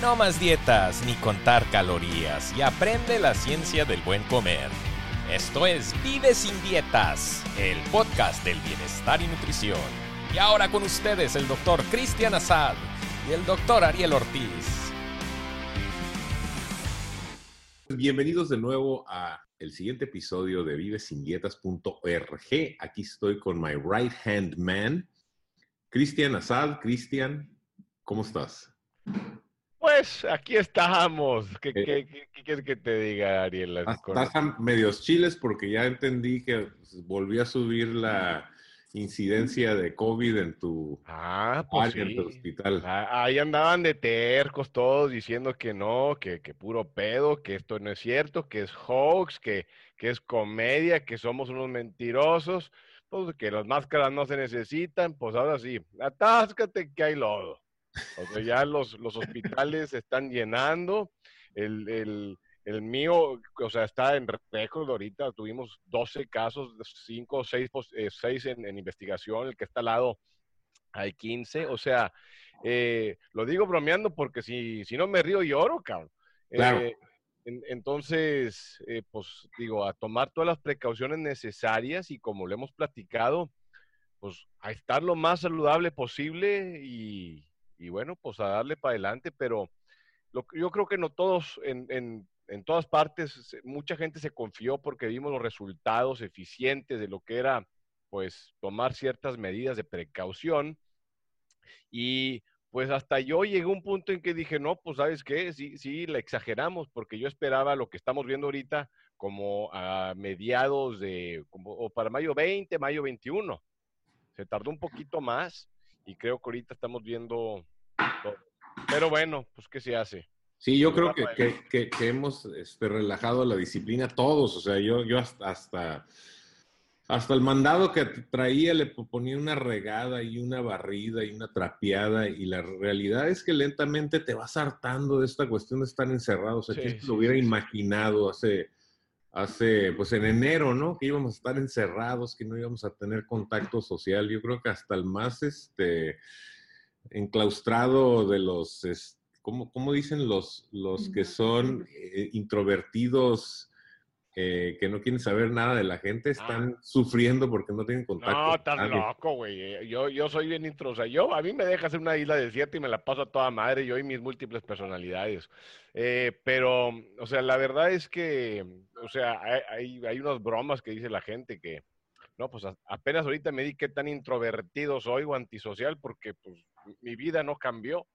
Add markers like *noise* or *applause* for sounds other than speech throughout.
No más dietas ni contar calorías y aprende la ciencia del buen comer. Esto es Vive sin dietas, el podcast del bienestar y nutrición. Y ahora con ustedes el doctor Cristian Azad y el doctor Ariel Ortiz. Bienvenidos de nuevo a el siguiente episodio de vivesindietas.org. Aquí estoy con my right hand man, Cristian Azad. Cristian, ¿cómo estás? Pues aquí estamos. ¿Qué, Eh, qué- quieres que te diga, Ariel? A medios chiles porque ya entendí que volvió a subir la incidencia de COVID en tu Ah, pues área, en tu sí. hospital. Ah, Ahí andaban de tercos todos diciendo que no, que, que puro pedo, que esto no es cierto, que es hoax, que, que es comedia, que somos unos mentirosos, pues que las máscaras no se necesitan, pues ahora sí, atáscate que hay lodo. O sea, ya los, los hospitales se están llenando, el, el, el mío, o sea, está en récord ahorita, tuvimos 12 casos, 5 o 6, en, en investigación, el que está al lado hay 15, o sea, eh, lo digo bromeando porque si, si no me río lloro, cabrón. Claro. Eh, en- entonces, eh, pues digo, a tomar todas las precauciones necesarias y como lo hemos platicado, pues a estar lo más saludable posible y, y bueno, pues a darle para adelante, pero yo creo que no todos, en, en- en todas partes, mucha gente se confió porque vimos los resultados eficientes de lo que era, pues, tomar ciertas medidas de precaución. Y pues hasta yo llegué a un punto en que dije, no, pues sabes qué, sí, sí, la exageramos, porque yo esperaba lo que estamos viendo ahorita como a mediados de, o para mayo 20, mayo 21. Se tardó un poquito más y creo que ahorita estamos viendo todo. Pero bueno, pues ¿qué se hace? Sí, yo creo que, que- que- que hemos este, relajado la disciplina todos. O sea, yo, yo hasta, hasta, hasta el mandado que traía le ponía una regada y una barrida y una trapeada. Y la realidad es que lentamente te vas hartando de esta cuestión de estar encerrado. O sea, Sí, ¿quién se sí, lo hubiera sí. imaginado hace, hace, pues en enero, ¿no? Que íbamos a estar encerrados, que no íbamos a tener contacto social. Yo creo que hasta el más, este, enclaustrado de los, es- ¿cómo, cómo dicen los, los que son eh, introvertidos, eh, que no quieren saber nada de la gente, están sufriendo porque no tienen contacto? No, estás nadie. loco, güey. Eh, Yo, yo soy bien intro. O sea, yo, a mí me deja ser una isla desierta y me la paso a toda madre, yo y mis múltiples personalidades. Eh, pero, o sea, la verdad es que, o sea, hay, hay, unas bromas que dice la gente que, no, pues a- apenas ahorita me di qué tan introvertido soy o antisocial porque, pues, mi vida no cambió.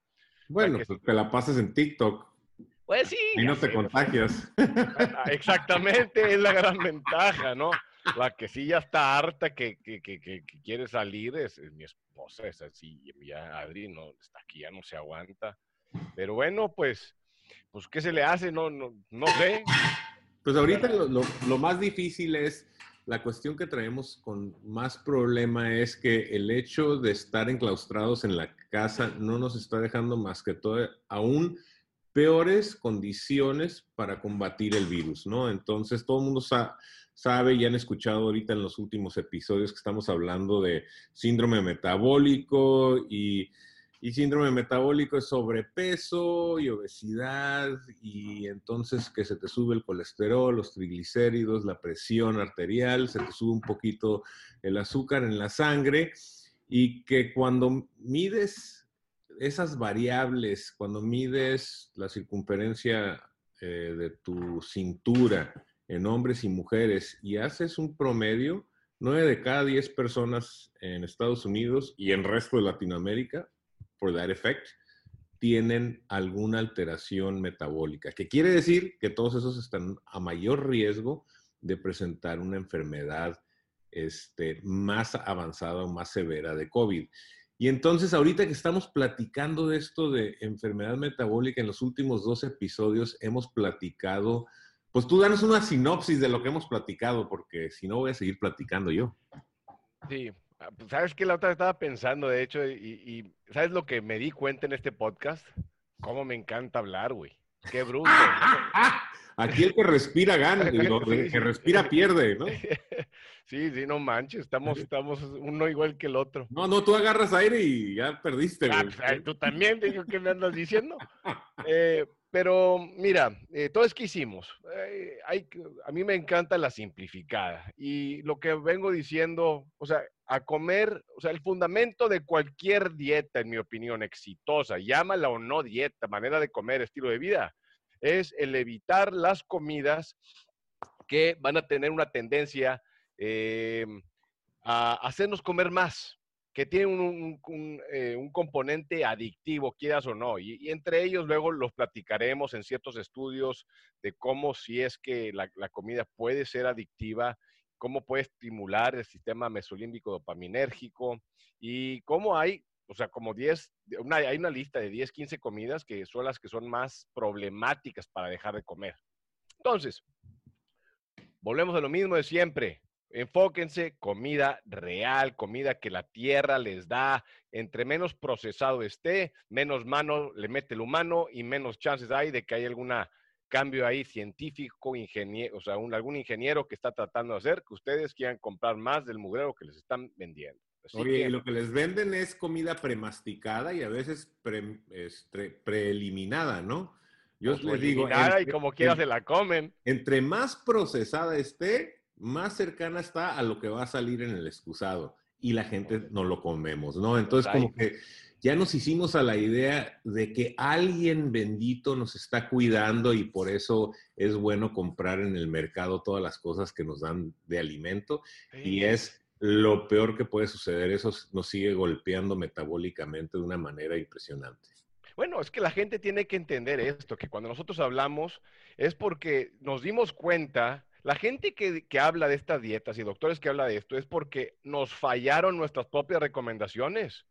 Bueno, que pues te la pasas en TikTok Pues sí. y no te sé, contagias. Ah, Exactamente, es la gran ventaja, ¿no? La que sí ya está harta, que, que, que, que- que quiere salir, es, es mi esposa, es así, ya Adri no está aquí, ya no se aguanta. Pero bueno, pues, pues, ¿qué se le hace? No, no, no sé. Pues ahorita lo, lo- lo más difícil es, la cuestión que traemos con más problema es que el hecho de estar enclaustrados en la casa no nos está dejando más que todo, aún peores condiciones para combatir el virus, ¿no? Entonces todo el mundo sa- sabe y han escuchado ahorita en los últimos episodios que estamos hablando de síndrome metabólico y, y síndrome metabólico es sobrepeso y obesidad y entonces que se te sube el colesterol, los triglicéridos, la presión arterial, se te sube un poquito el azúcar en la sangre y que cuando mides esas variables, cuando mides la circunferencia eh, de tu cintura en hombres y mujeres y haces un promedio, 9 de cada 10 personas en Estados Unidos y en resto de Latinoamérica, por that effect, tienen alguna alteración metabólica, que quiere decir que todos esos están a mayor riesgo de presentar una enfermedad este, más avanzada o más severa de COVID. Y entonces, ahorita que estamos platicando de esto de enfermedad metabólica, en los últimos dos episodios hemos platicado, pues tú danos una sinopsis de lo que hemos platicado, porque si no voy a seguir platicando yo. Sí, ah, pues, ¿sabes qué? La otra estaba pensando, de hecho, y, y ¿sabes lo que me di cuenta en este podcast? Cómo me encanta hablar, güey. Qué bruto. *laughs* Aquí el que respira gana, el que *laughs* respira pierde, ¿no? *laughs* Sí, sí, no manches, estamos, estamos uno igual que el otro. No, no, tú agarras aire y ya perdiste, Ah, güey. pues, tú también, digo, ¿qué me andas diciendo? *laughs* Eh, pero mira, eh, todo es que hicimos. Eh, hay, a mí me encanta la simplificada. Y lo que vengo diciendo, o sea, a comer, o sea, el fundamento de cualquier dieta, en mi opinión, exitosa, llámala o no dieta, manera de comer, estilo de vida, es el evitar las comidas que van a tener una tendencia a hacernos comer más que tienen eh, un, componente adictivo, quieras o no. Y, entre ellos luego los platicaremos en ciertos estudios de cómo si es que la, comida puede ser adictiva, cómo puede estimular el sistema mesolímbico dopaminérgico y cómo hay, o sea, como 10, hay una lista de 10, 15 comidas que son las que son más problemáticas para dejar de comer. Entonces, volvemos a lo mismo de siempre. Enfóquense, comida real, comida que la tierra les da. Entre menos procesado esté, menos mano le mete el humano y menos chances hay de que haya algún cambio ahí científico, ingeniero, o sea, algún ingeniero que está tratando de hacer que ustedes quieran comprar más del mugrero que les están vendiendo. Oye, y lo que les venden es comida premasticada y a veces este, preeliminada, ¿no? Yo pues les digo. y como quiera se la comen. Entre más procesada esté, más cercana está a lo que va a salir en el excusado y la gente no lo comemos, ¿no? Entonces como que ya nos hicimos a la idea de que alguien bendito nos está cuidando y por eso es bueno comprar en el mercado todas las cosas que nos dan de alimento y es lo peor que puede suceder, eso nos sigue golpeando metabólicamente de una manera impresionante. Bueno, es que la gente tiene que entender esto, que cuando nosotros hablamos es porque nos dimos cuenta la gente que, habla de estas dietas y doctores que habla de esto es porque nos fallaron nuestras propias recomendaciones.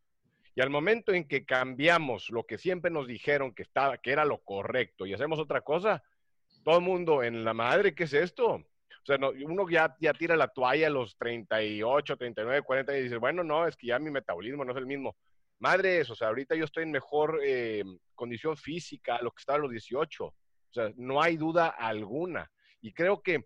Y al momento en que cambiamos lo que siempre nos dijeron que, estaba, que era lo correcto y hacemos otra cosa, todo el mundo en la madre, ¿qué es esto? O sea, uno ya, ya tira la toalla a los 38, 39, 40 y dice, bueno, no, es que ya mi metabolismo no es el mismo. Madres, o sea, ahorita yo estoy en mejor eh, condición física, lo que estaba a los 18. O sea, no hay duda alguna. Y creo que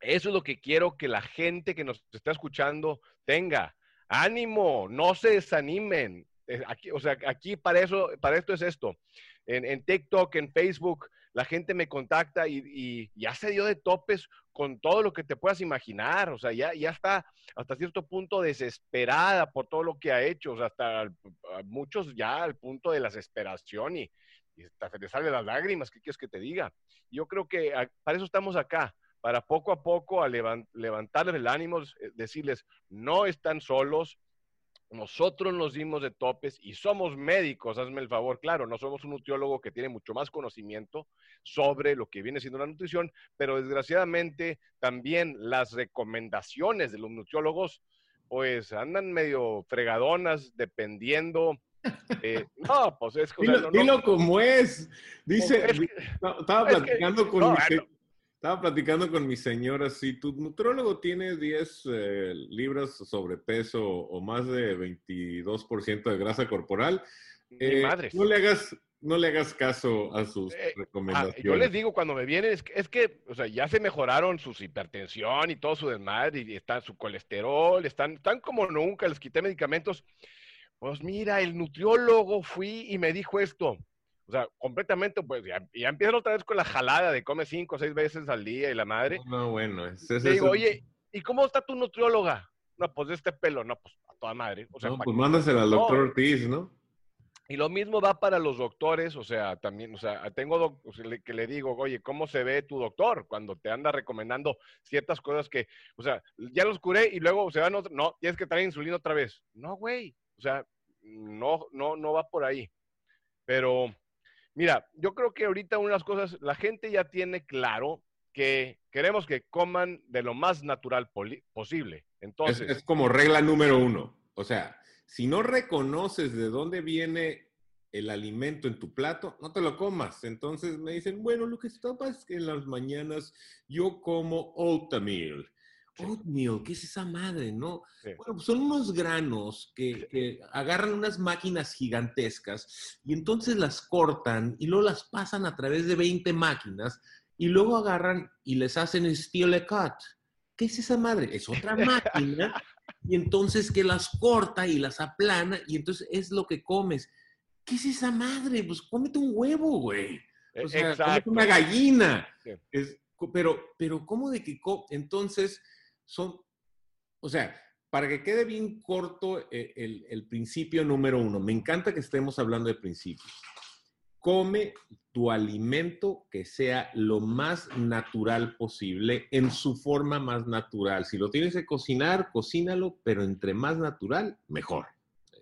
eso es lo que quiero que la gente que nos está escuchando tenga. Ánimo, no se desanimen. Eh, aquí, o sea, aquí para eso, para esto es esto. En, TikTok, en Facebook, la gente me contacta y, ya se dio de topes con todo lo que te puedas imaginar. O sea, ya, ya está hasta cierto punto desesperada por todo lo que ha hecho. O sea, hasta muchos ya al punto de la desesperación y, hasta se le salen las lágrimas. ¿Qué quieres que te diga? Yo creo que para eso estamos acá para poco a poco a levantarles el ánimo, eh, decirles, no están solos, nosotros nos dimos de topes y somos médicos, hazme el favor, claro, no somos un nutriólogo que tiene mucho más conocimiento sobre lo que viene siendo la nutrición, pero desgraciadamente también las recomendaciones de los nutriólogos pues andan medio fregadonas dependiendo. *laughs* no, pues es dilo, como es. Dice, estaba platicando con estaba platicando con mi señora, si tu nutrólogo tiene 10 eh, libras sobrepeso o más de 22% de grasa corporal, eh, no le hagas no le hagas caso a sus eh, ah, recomendaciones. yo les digo cuando me vienen, es que, es que, o sea, ya se mejoraron su hipertensión y todo su desmadre, y está su colesterol, están, están como nunca, les quité medicamentos. Pues mira, el nutriólogo fui y me dijo esto. O sea, completamente, pues ya, ya empiezan otra vez con la jalada de come cinco o seis veces al día y la madre. No, bueno. Es, digo, oye, ¿y cómo está tu nutrióloga? No, pues de este pelo, no, pues a toda madre. O sea, no, pues mándasela al doctor Ortiz, ¿no? Y lo mismo va para los doctores, o sea, también, o sea, tengo que le digo, oye, ¿cómo se ve tu doctor cuando te anda recomendando ciertas cosas que, o sea, ya los curé y luego se van, no, tienes que traer insulina otra vez. No, güey, o sea, no, no, no va por ahí. Pero, Mira, yo creo que ahorita una de las cosas, la gente ya tiene claro que queremos que coman de lo más natural posible. Entonces. Es, como regla número uno. O sea, si no reconoces de dónde viene el alimento en tu plato, no te lo comas. Entonces me dicen, bueno, lo que está pasa es que en las mañanas yo como oatmeal Oatmeal, ¿qué es esa madre, no? Bueno, pues son unos granos que, agarran unas máquinas gigantescas y entonces las cortan y luego las pasan a través de 20 máquinas y luego agarran y les hacen steel cut. ¿Qué es esa madre? Es otra máquina *laughs* y entonces que las corta y las aplana y entonces es lo que comes. ¿qué es esa madre? Pues cómete un huevo, güey. E- O sea, Exacto. una gallina. Sí. Es- pero, pero, ¿cómo de que co- entonces son, o sea, para que quede bien corto eh, el, el principio número uno, me encanta que estemos hablando de principios. Come tu alimento que sea lo más natural posible, en su forma más natural. Si lo tienes que cocinar, cocínalo, pero entre más natural, mejor.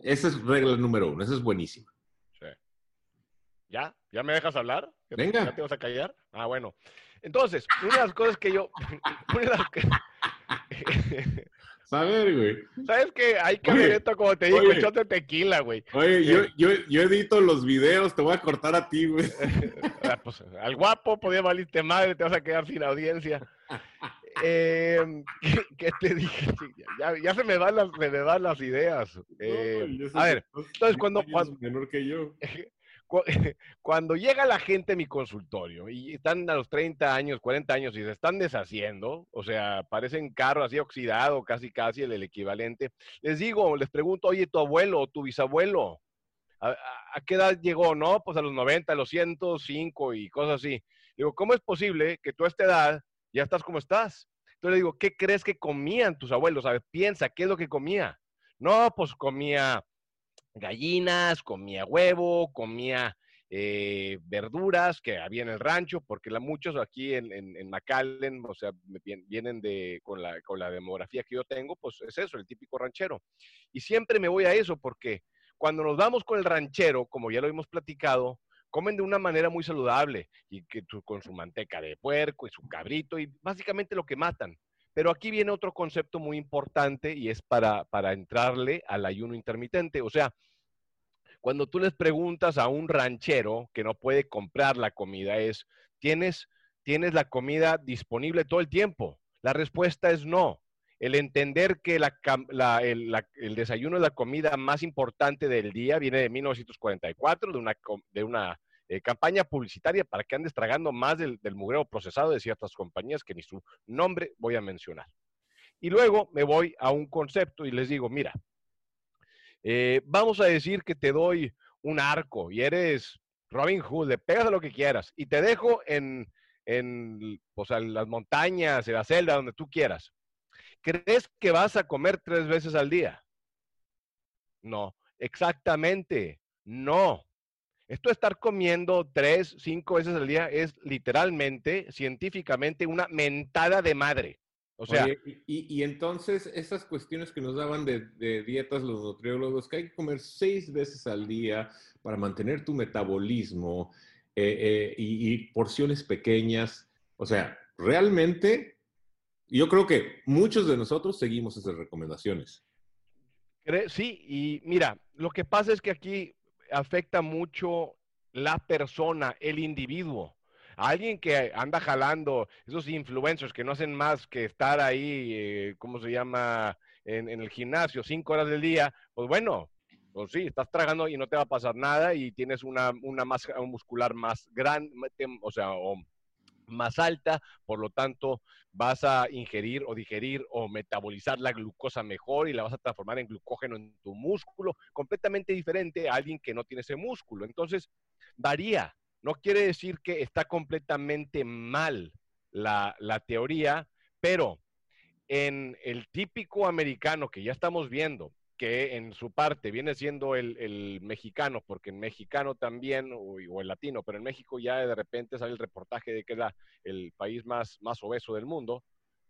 Esa es regla número uno, esa es buenísima. Sí. ¿Ya? ¿Ya me dejas hablar? ¿Ya Venga. ¿Ya te vas a callar? Ah, bueno. Entonces, una de las cosas que yo... *laughs* una de las que- *laughs* A ver, güey. ¿Sabes qué? Hay que Oye, ver esto como te digo, oye. échate tequila, güey. Oye, yo, yo, yo edito los videos, te voy a cortar a ti, güey. *laughs* Ah, pues, al guapo podía valirte madre, te vas a quedar sin audiencia. *laughs* Eh, ¿qué, qué te dije? Ya, ya se, me van las, se me van las ideas. Eh, No, sé a ver, entonces, cuando- cuando- menor que yo. Cu- *laughs* cuando llega la gente a mi consultorio y están a los 30 años, 40 años y se están deshaciendo, o sea, parecen carros así oxidado, casi casi el, equivalente, les digo, les pregunto, oye, tu abuelo o tu bisabuelo, ¿a, a- a qué edad llegó? No, pues a los 90, a los 105 y cosas así. Digo, ¿cómo es posible que tú a esta edad ya estás como estás? Entonces le digo, ¿qué crees que comían tus abuelos? A ver, piensa, ¿qué es lo que comía? No, pues comía gallinas, comía huevo, comía eh, verduras que había en el rancho, porque la, muchos aquí en, en, en o sea, vienen de, con la, con la demografía que yo tengo, pues es eso, el típico ranchero. Y siempre me voy a eso, porque cuando nos vamos con el ranchero, como ya lo hemos platicado, comen de una manera muy saludable y que con su manteca de puerco y su cabrito y básicamente lo que matan. Pero aquí viene otro concepto muy importante y es para, para entrarle al ayuno intermitente. O sea, cuando tú les preguntas a un ranchero que no puede comprar la comida, es, ¿tienes, ¿tienes la comida disponible todo el tiempo? La respuesta es no. El entender que la el, la- el desayuno es la comida más importante del día viene de 1944, de una, de una eh, campaña publicitaria para que andes tragando más del, del mugreo procesado de ciertas compañías que ni su nombre voy a mencionar. Y luego me voy a un concepto y les digo, mira, eh, vamos a decir que te doy un arco y eres Robin Hood, le pegas a lo que quieras y te dejo en, en pues, en las montañas, en la celda, donde tú quieras. ¿Crees que vas a comer tres veces al día? No, exactamente, no. Esto de estar comiendo tres, cinco veces al día es literalmente, científicamente, una mentada de madre. O sea, Oye, y, y entonces esas cuestiones que nos daban de, de dietas los nutriólogos, que hay que comer seis veces al día para mantener tu metabolismo eh, eh, y, y porciones pequeñas, o sea, realmente yo creo que muchos de nosotros seguimos esas recomendaciones. Sí, y mira, lo que pasa es que aquí afecta mucho la persona, el individuo. Alguien que anda jalando, esos influencers que no hacen más que estar ahí, eh, ¿cómo se llama? En, el gimnasio, cinco horas del día, pues bueno, pues sí, estás tragando y no te va a pasar nada y tienes una, una masa muscular más grande, o sea, o más alta, por lo tanto vas a ingerir o digerir o metabolizar la glucosa mejor y la vas a transformar en glucógeno en tu músculo, completamente diferente a alguien que no tiene ese músculo. Entonces, varía. No quiere decir que está completamente mal la, la teoría, pero en el típico americano que ya estamos viendo, que en su parte viene siendo el, el mexicano, porque en mexicano también, o, o el latino, pero en México ya de repente sale el reportaje de que es la, el país más, más obeso del mundo,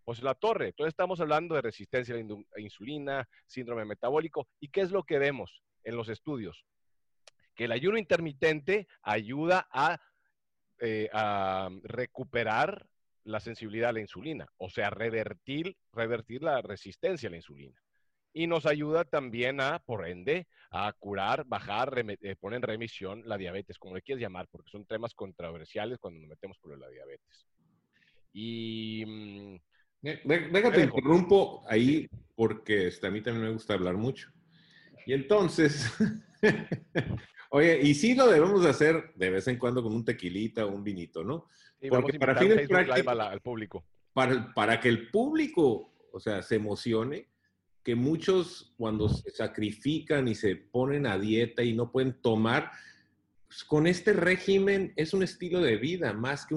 pues la torre. Entonces estamos hablando de resistencia a la insulina, síndrome metabólico, ¿y qué es lo que vemos en los estudios? Que el ayuno intermitente ayuda a, eh, a recuperar la sensibilidad a la insulina, o sea, revertir, revertir la resistencia a la insulina y nos ayuda también a, por ende, a curar, bajar, eh, poner en remisión la diabetes, como le quieras llamar, porque son temas controversiales cuando nos metemos por la diabetes. Y mm, dé- Déjate, interrumpo ahí porque este, a mí también me gusta hablar mucho. Y entonces, *laughs* oye, y sí lo debemos de hacer de vez en cuando con un tequilita o un vinito, ¿no? y Porque para fines prácticos- al público. Para, para que el público, o sea, se emocione, que muchos cuando se sacrifican y se ponen a dieta y no pueden tomar, pues, con este régimen es un estilo de vida más que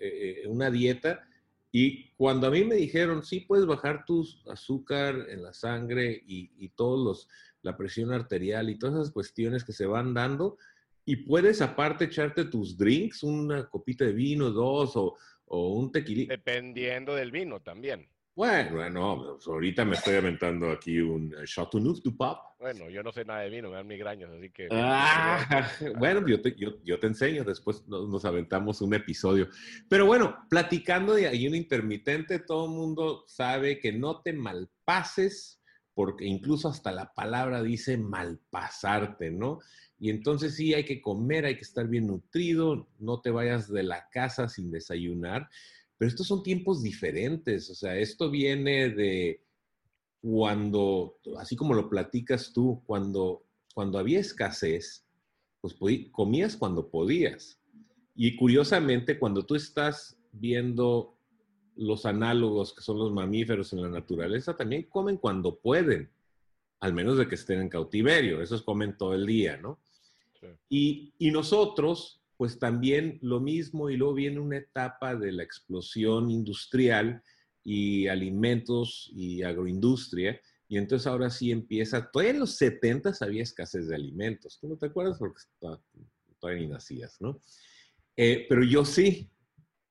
eh, una dieta. Y cuando a mí me dijeron, sí, puedes bajar tu azúcar en la sangre y, y todos los, la presión arterial y todas esas cuestiones que se van dando, y puedes aparte echarte tus drinks, una copita de vino, dos o, o un tequila. Dependiendo del vino también. Bueno, pues, ahorita me estoy aventando aquí un uh, Chateauneuf du Pape. Bueno, yo no sé nada de vino, me dan migrañas, así que... Ah, *laughs* bueno, yo te, yo, yo te, enseño, después nos, nos, aventamos un episodio. Pero bueno, platicando de ayuno intermitente, todo el mundo sabe que no te malpases, porque incluso hasta la palabra dice malpasarte, ¿no? Y entonces sí, hay que comer, hay que estar bien nutrido, no te vayas de la casa sin desayunar. Pero estos son tiempos diferentes, o sea, esto viene de cuando, así como lo platicas tú, cuando, cuando había escasez, pues comías cuando podías. Y curiosamente, cuando tú estás viendo los análogos que son los mamíferos en la naturaleza, también comen cuando pueden, al menos de que estén en cautiverio, esos comen todo el día, ¿no? Sí. Y, y nosotros, pues también lo mismo y luego viene una etapa de la explosión industrial y alimentos y agroindustria. Y entonces ahora sí empieza, todavía en los 70 había escasez de alimentos. Tú no te acuerdas porque todavía ni nacías, ¿no? Eh, pero yo sí,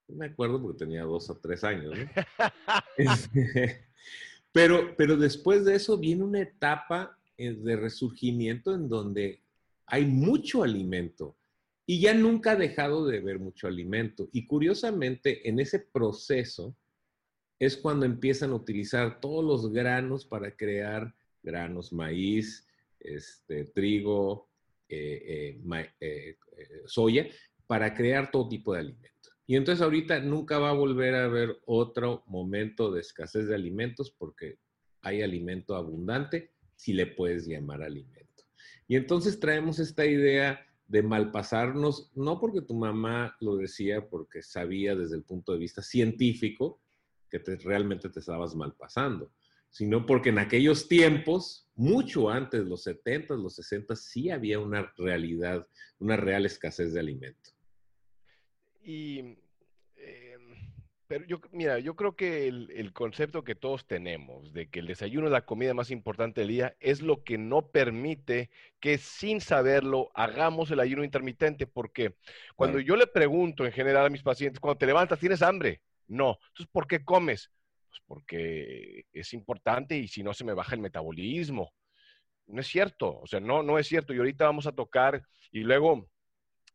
me acuerdo porque tenía dos o tres años, ¿no? *laughs* Este, *laughs* pero, pero después de eso viene una etapa eh, de resurgimiento en donde hay mucho alimento y ya nunca ha dejado de ver mucho alimento. Y curiosamente, en ese proceso es cuando empiezan a utilizar todos los granos para crear granos, maíz, este, trigo, eh, eh, eh, soya, para crear todo tipo de alimento. Y entonces ahorita nunca va a volver a haber otro momento de escasez de alimentos porque hay alimento abundante si le puedes llamar alimento. Y entonces traemos esta idea de malpasarnos, no porque tu mamá lo decía, porque sabía desde el punto de vista científico que te, realmente te estabas malpasando, sino porque en aquellos tiempos, mucho antes, los 70, los 60, sí había una realidad, una real escasez de alimento. Y pero yo, mira, yo creo que el, concepto que todos tenemos de que el desayuno es la comida más importante del día es lo que no permite que sin saberlo hagamos el ayuno intermitente. Porque cuando yo le pregunto en general a mis pacientes, cuando te levantas, ¿tienes hambre? No. Entonces, ¿por qué comes? Pues porque es importante y si no se me baja el metabolismo. No es cierto, o sea, no, no es cierto. Y ahorita vamos a tocar y luego...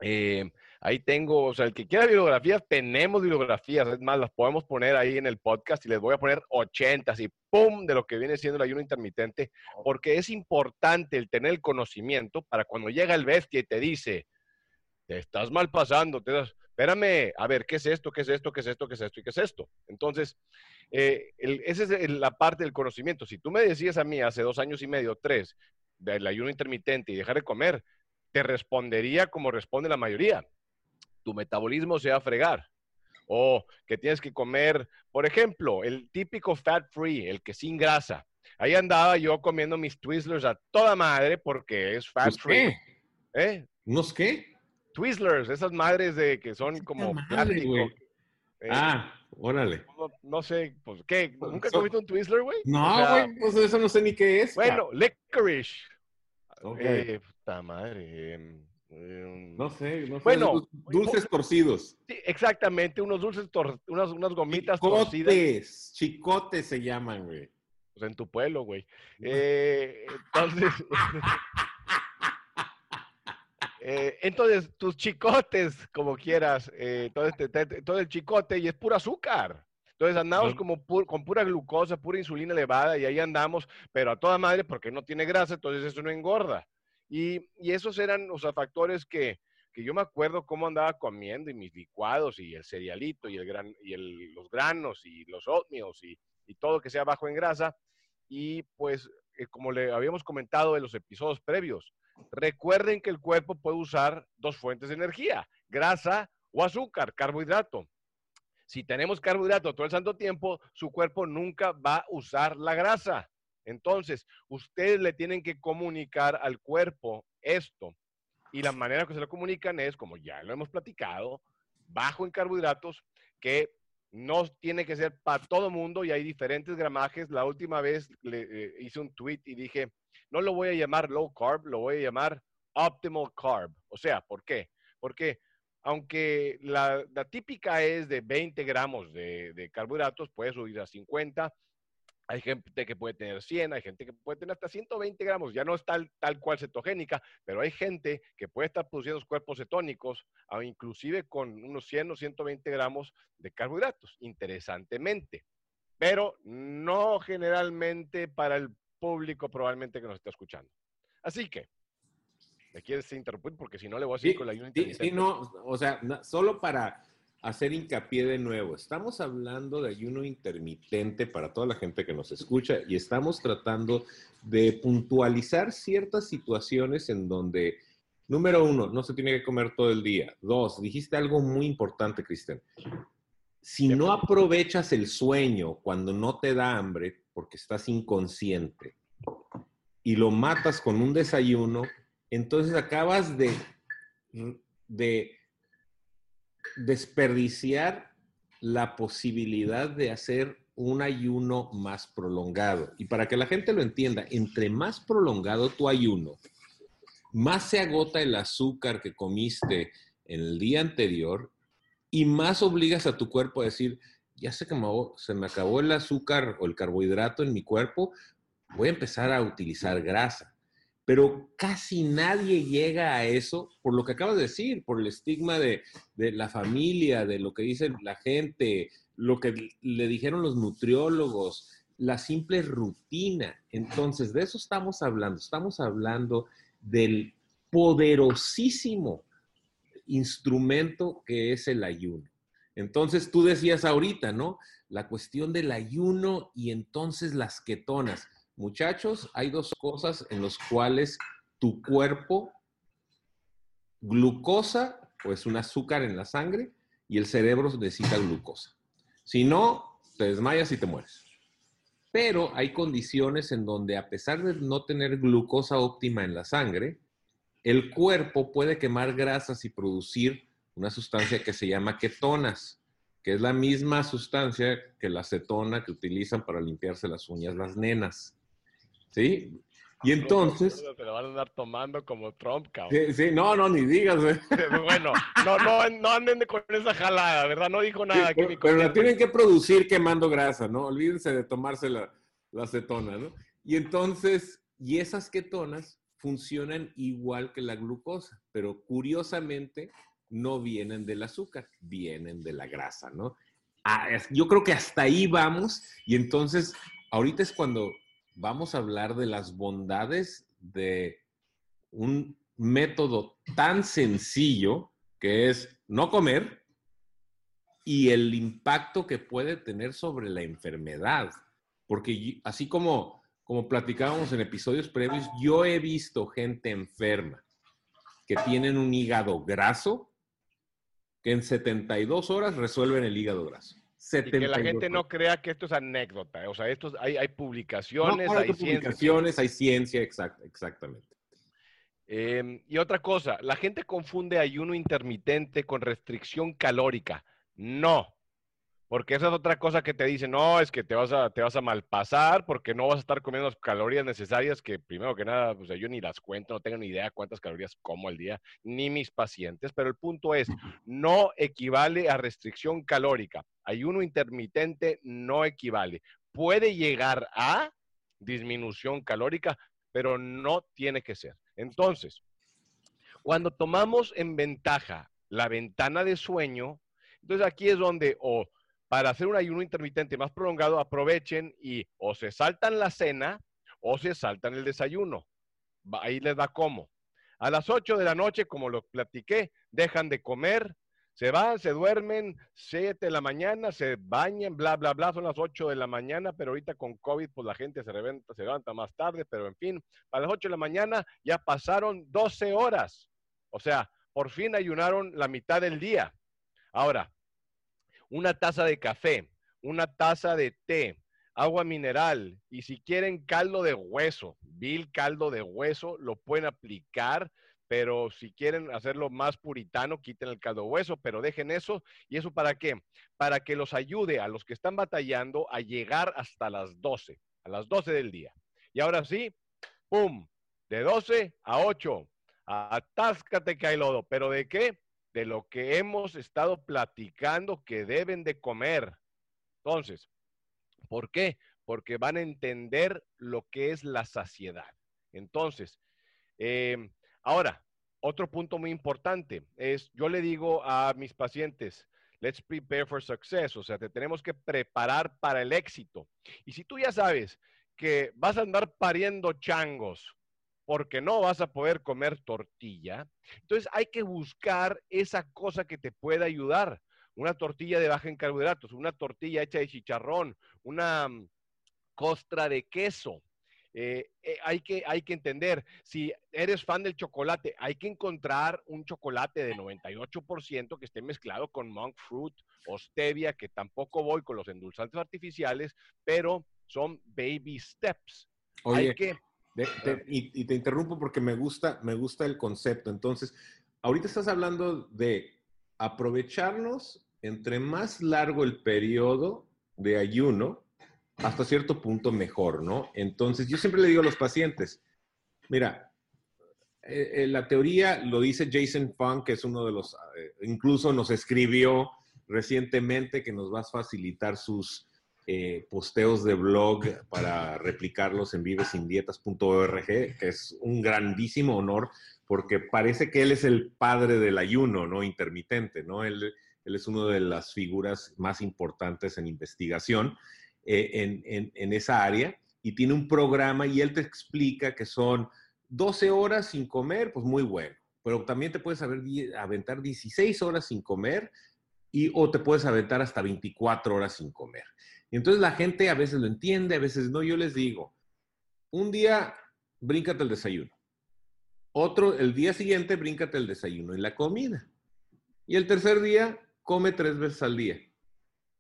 Eh, Ahí tengo, o sea, el que quiera bibliografías, tenemos bibliografías. Es más, las podemos poner ahí en el podcast y les voy a poner 80 y ¡pum! de lo que viene siendo el ayuno intermitente, porque es importante el tener el conocimiento para cuando llega el bestia y te dice, te estás mal pasando, te das, espérame, a ver, ¿qué es esto? ¿Qué es esto? ¿Qué es esto? ¿Qué es esto? ¿Y qué es esto? Entonces, eh, esa es la parte del conocimiento. Si tú me decías a mí hace dos años y medio, tres, del ayuno intermitente y dejar de comer, te respondería como responde la mayoría tu metabolismo se va a fregar. O que tienes que comer, por ejemplo, el típico fat free, el que sin grasa. Ahí andaba yo comiendo mis Twizzlers a toda madre porque es fat free. Qué? ¿Eh? ¿Unos qué? Twizzlers, esas madres de que son como plástico. Eh, ah, órale. No, sé, pues, ¿qué? ¿Nunca so, comiste un Twizzler, güey? No, güey, pues eso no sé ni qué es. Bueno, licorice. Eh, puta madre. Em, no sé, no sé. Bueno, dulces torcidos. Sí, exactamente, unos dulces, tor unas, unas gomitas chicotes, torcidas. Chicotes se llaman, güey. Pues en tu pueblo, güey. Eh, entonces. *laughs* eh, entonces, tus chicotes, como quieras, eh, todo, este, todo el chicote y es puro azúcar. Entonces andamos como con pura glucosa, pura insulina elevada y ahí andamos, pero a toda madre porque no tiene grasa, entonces eso no engorda. Y, esos eran, o sea, factores que, yo me acuerdo cómo andaba comiendo y mis licuados y el cerealito y, el gran, y el, los granos y los oatmeals y, y, todo que sea bajo en grasa. Y pues, eh, como le habíamos comentado en los episodios previos, recuerden que el cuerpo puede usar dos fuentes de energía, grasa o azúcar, carbohidrato. Si tenemos carbohidrato todo el santo tiempo, su cuerpo nunca va a usar la grasa. Entonces, ustedes le tienen que comunicar al cuerpo esto. Y la manera que se lo comunican es, como ya lo hemos platicado, bajo en carbohidratos, que no tiene que ser para todo mundo y hay diferentes gramajes. La última vez le eh, hice un tweet y dije, no lo voy a llamar low carb, lo voy a llamar optimal carb. O sea, ¿por qué? Porque aunque la, típica es de 20 gramos de, de carbohidratos, puede subir a 50 hay gente que puede tener 100, hay gente que puede tener hasta 120 gramos, ya no es tal, tal cual cetogénica, pero hay gente que puede estar produciendo cuerpos cetónicos, inclusive con unos 100 o 120 gramos de carbohidratos, interesantemente. Pero no generalmente para el público probablemente que nos está escuchando. Así que, ¿me quieres interrumpir? Porque si no le voy a decir con la ayuda sí, sí, no, o sea, solo para hacer hincapié de nuevo. Estamos hablando de ayuno intermitente para toda la gente que nos escucha y estamos tratando de puntualizar ciertas situaciones en donde, número uno, no se tiene que comer todo el día. Dos, dijiste algo muy importante, Cristian. Si no aprovechas el sueño cuando no te da hambre porque estás inconsciente y lo matas con un desayuno, entonces acabas de, de desperdiciar la posibilidad de hacer un ayuno más prolongado. Y para que la gente lo entienda, entre más prolongado tu ayuno, más se agota el azúcar que comiste en el día anterior y más obligas a tu cuerpo a decir, ya se, se me acabó el azúcar o el carbohidrato en mi cuerpo, voy a empezar a utilizar grasa pero casi nadie llega a eso por lo que acabas de decir, por el estigma de, la familia, de lo que dice la gente, lo que le dijeron los nutriólogos, la simple rutina. Entonces, de eso estamos hablando. Estamos hablando del poderosísimo instrumento que es el ayuno. Entonces, tú decías ahorita, ¿no? La cuestión del ayuno y entonces las ketonas. Muchachos, hay dos cosas en las cuales tu cuerpo, glucosa, pues un azúcar en la sangre, y el cerebro necesita glucosa. Si no, te desmayas y te mueres. Pero hay condiciones en donde a pesar de no tener glucosa óptima en la sangre, el cuerpo puede quemar grasas y producir una sustancia que se llama ketonas, que es la misma sustancia que la acetona que utilizan para limpiarse las uñas las nenas. ¿Sí? Y entonces... Te lo van a andar tomando como Trump, cabrón. Sí, sí no, no, ni digas. *laughs* bueno, no, no, no anden con esa jalada, ¿verdad? No dijo nada. pero, la tienen que producir quemando grasa, ¿no? Olvídense de tomarse la, la acetona, ¿no? Y entonces, y esas ketonas funcionan igual que la glucosa, pero curiosamente no vienen del azúcar, vienen de la grasa, ¿no? Ah, yo creo que hasta ahí vamos y entonces ahorita es cuando vamos a hablar de las bondades de un método tan sencillo que es no comer y el impacto que puede tener sobre la enfermedad. Porque así como, como platicábamos en episodios previos, yo he visto gente enferma que tienen un hígado graso que en 72 horas resuelven el hígado graso que la gente no crea que esto es anécdota. O sea, esto, hay, hay publicaciones, hay, publicaciones, hay ciencia, exactamente. Em, y otra cosa, la gente confunde ayuno intermitente con restricción calórica. No, porque esa es otra cosa que te dicen, no, es que te vas a, te vas a malpasar porque no vas a estar comiendo las calorías necesarias, que primero que nada, pues yo ni las cuento, no tengo ni idea cuántas calorías como al día, ni mis pacientes, pero el punto es, no equivale a restricción calórica. Ayuno intermitente no equivale. Puede llegar a disminución calórica, pero no tiene que ser. Entonces, cuando tomamos en ventaja la ventana de sueño, entonces aquí es donde o para hacer un ayuno intermitente más prolongado, aprovechen y o se saltan la cena o se saltan el desayuno. Ahí les da cómo. A las 8 de la noche, como lo platiqué, dejan de comer, se van, se duermen, 7 de la mañana, se bañan, bla, bla, bla, son las 8 de la mañana, pero ahorita con COVID, pues la gente se, reventa, se levanta más tarde, pero en fin, a las 8 de la mañana ya pasaron 12 horas. O sea, por fin ayunaron la mitad del día. Ahora, una taza de café, una taza de té, agua mineral y si quieren caldo de hueso, vil caldo de hueso, lo pueden aplicar, pero si quieren hacerlo más puritano, quiten el caldo de hueso, pero dejen eso. ¿Y eso para qué? Para que los ayude a los que están batallando a llegar hasta las 12, a las 12 del día. Y ahora sí, ¡pum! De 12 a 8. Atáscate, lodo. ¿Pero de qué? De lo que hemos estado platicando que deben de comer. Entonces, ¿por qué? Porque van a entender lo que es la saciedad. Entonces, eh, ahora, otro punto muy importante es, yo le digo a mis pacientes, let's prepare for success, o sea, te tenemos que preparar para el éxito. Y si tú ya sabes que vas a andar pariendo changos porque no vas a poder comer tortilla. Entonces hay que buscar esa cosa que te pueda ayudar. Una tortilla de baja en carbohidratos, una tortilla hecha de chicharrón, una mm, costra de queso. Eh, eh, hay, que, hay que entender, si eres fan del chocolate, hay que encontrar un chocolate de 98% que esté mezclado con monk fruit o stevia, que tampoco voy con los endulzantes artificiales, pero son baby steps. Oye, hay que y, te interrumpo porque me gusta, me gusta el concepto. Entonces, ahorita estás hablando de aprovecharnos entre más largo el periodo de ayuno, hasta cierto punto mejor, ¿no? Entonces, yo siempre le digo a los pacientes, mira, eh, eh, la teoría lo dice Jason Funk, que es uno de los, eh, incluso nos escribió recientemente que nos va a facilitar sus eh, posteos de blog para replicarlos en vivesindietas.org, que es un grandísimo honor porque parece que él es el padre del ayuno, ¿no? Intermitente, ¿no? Él, es una de las figuras más importantes en investigación eh, en, en esa área y tiene un programa y él te explica que son 12 horas sin comer, pues muy bueno, pero también te puedes aventar 16 horas sin comer y o te puedes aventar hasta 24 horas sin comer. Y entonces la gente a veces lo entiende, a veces no. Yo les digo, un día bríncate el desayuno. Otro, el día siguiente, bríncate el desayuno y la comida. Y el tercer día, come tres veces al día.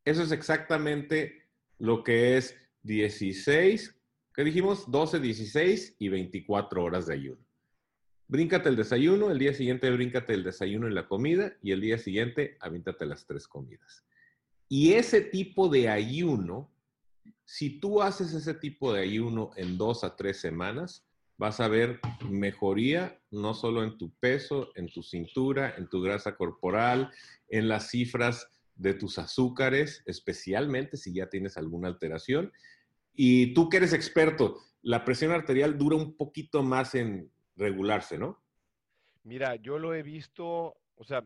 Eso es exactamente lo que es 16, ¿qué dijimos? 12, 16 y 24 horas de ayuno. Bríncate el desayuno, el día siguiente bríncate el desayuno y la comida y el día siguiente avíntate las tres comidas. Y ese tipo de ayuno, si tú haces ese tipo de ayuno en dos a tres semanas, vas a ver mejoría no solo en tu peso, en tu cintura, en tu grasa corporal, en las cifras de tus azúcares, especialmente si ya tienes alguna alteración. Y tú que eres experto, la presión arterial dura un poquito más en regularse, ¿no? Mira, yo lo he visto, o sea,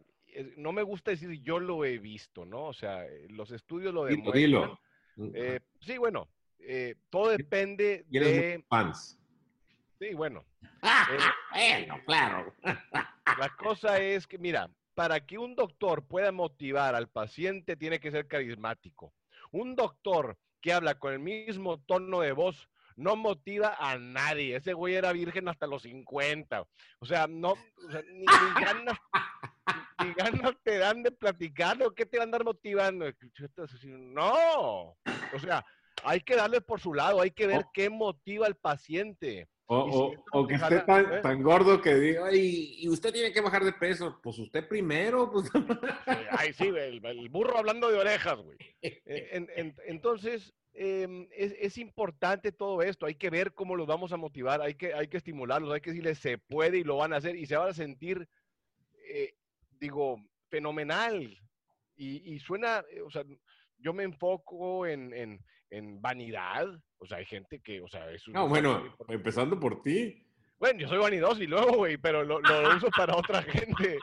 no me gusta decir yo lo he visto, ¿no? O sea, eh, los estudios lo demuestran. Mm, eh, sí, bueno, eh, todo depende de... Fans. Sí, bueno. *laughs* bueno, claro. *laughs* La cosa es que, mira, para que un doctor pueda motivar al paciente tiene que ser carismático. Un doctor que habla con el mismo tono de voz no motiva a nadie. Ese güey era virgen hasta los 50. O sea, no, o sea, ni, *laughs* ganas, ganas, *laughs* te dan de platicar, ¿o qué te van a andar motivando? No, o sea, hay que darle por su lado, hay que ver qué motiva al paciente. O, que esté ¿eh? tan, gordo que diga, y, usted tiene que bajar de peso. Pues usted primero. Pues. Ay, sí, el, burro hablando de orejas, güey. Entonces, Em, es, importante todo esto. Hay que ver cómo los vamos a motivar, hay que, hay que estimularlos, hay que decirles se puede y lo van a hacer y se van a sentir, eh, digo, fenomenal. Y, suena, eh, o sea, yo me enfoco en, vanidad. O sea, hay gente que, o sea, es No, bueno, empezando por ti. Bueno, yo soy vanidoso y luego, güey, pero lo, uso para otra *laughs* gente.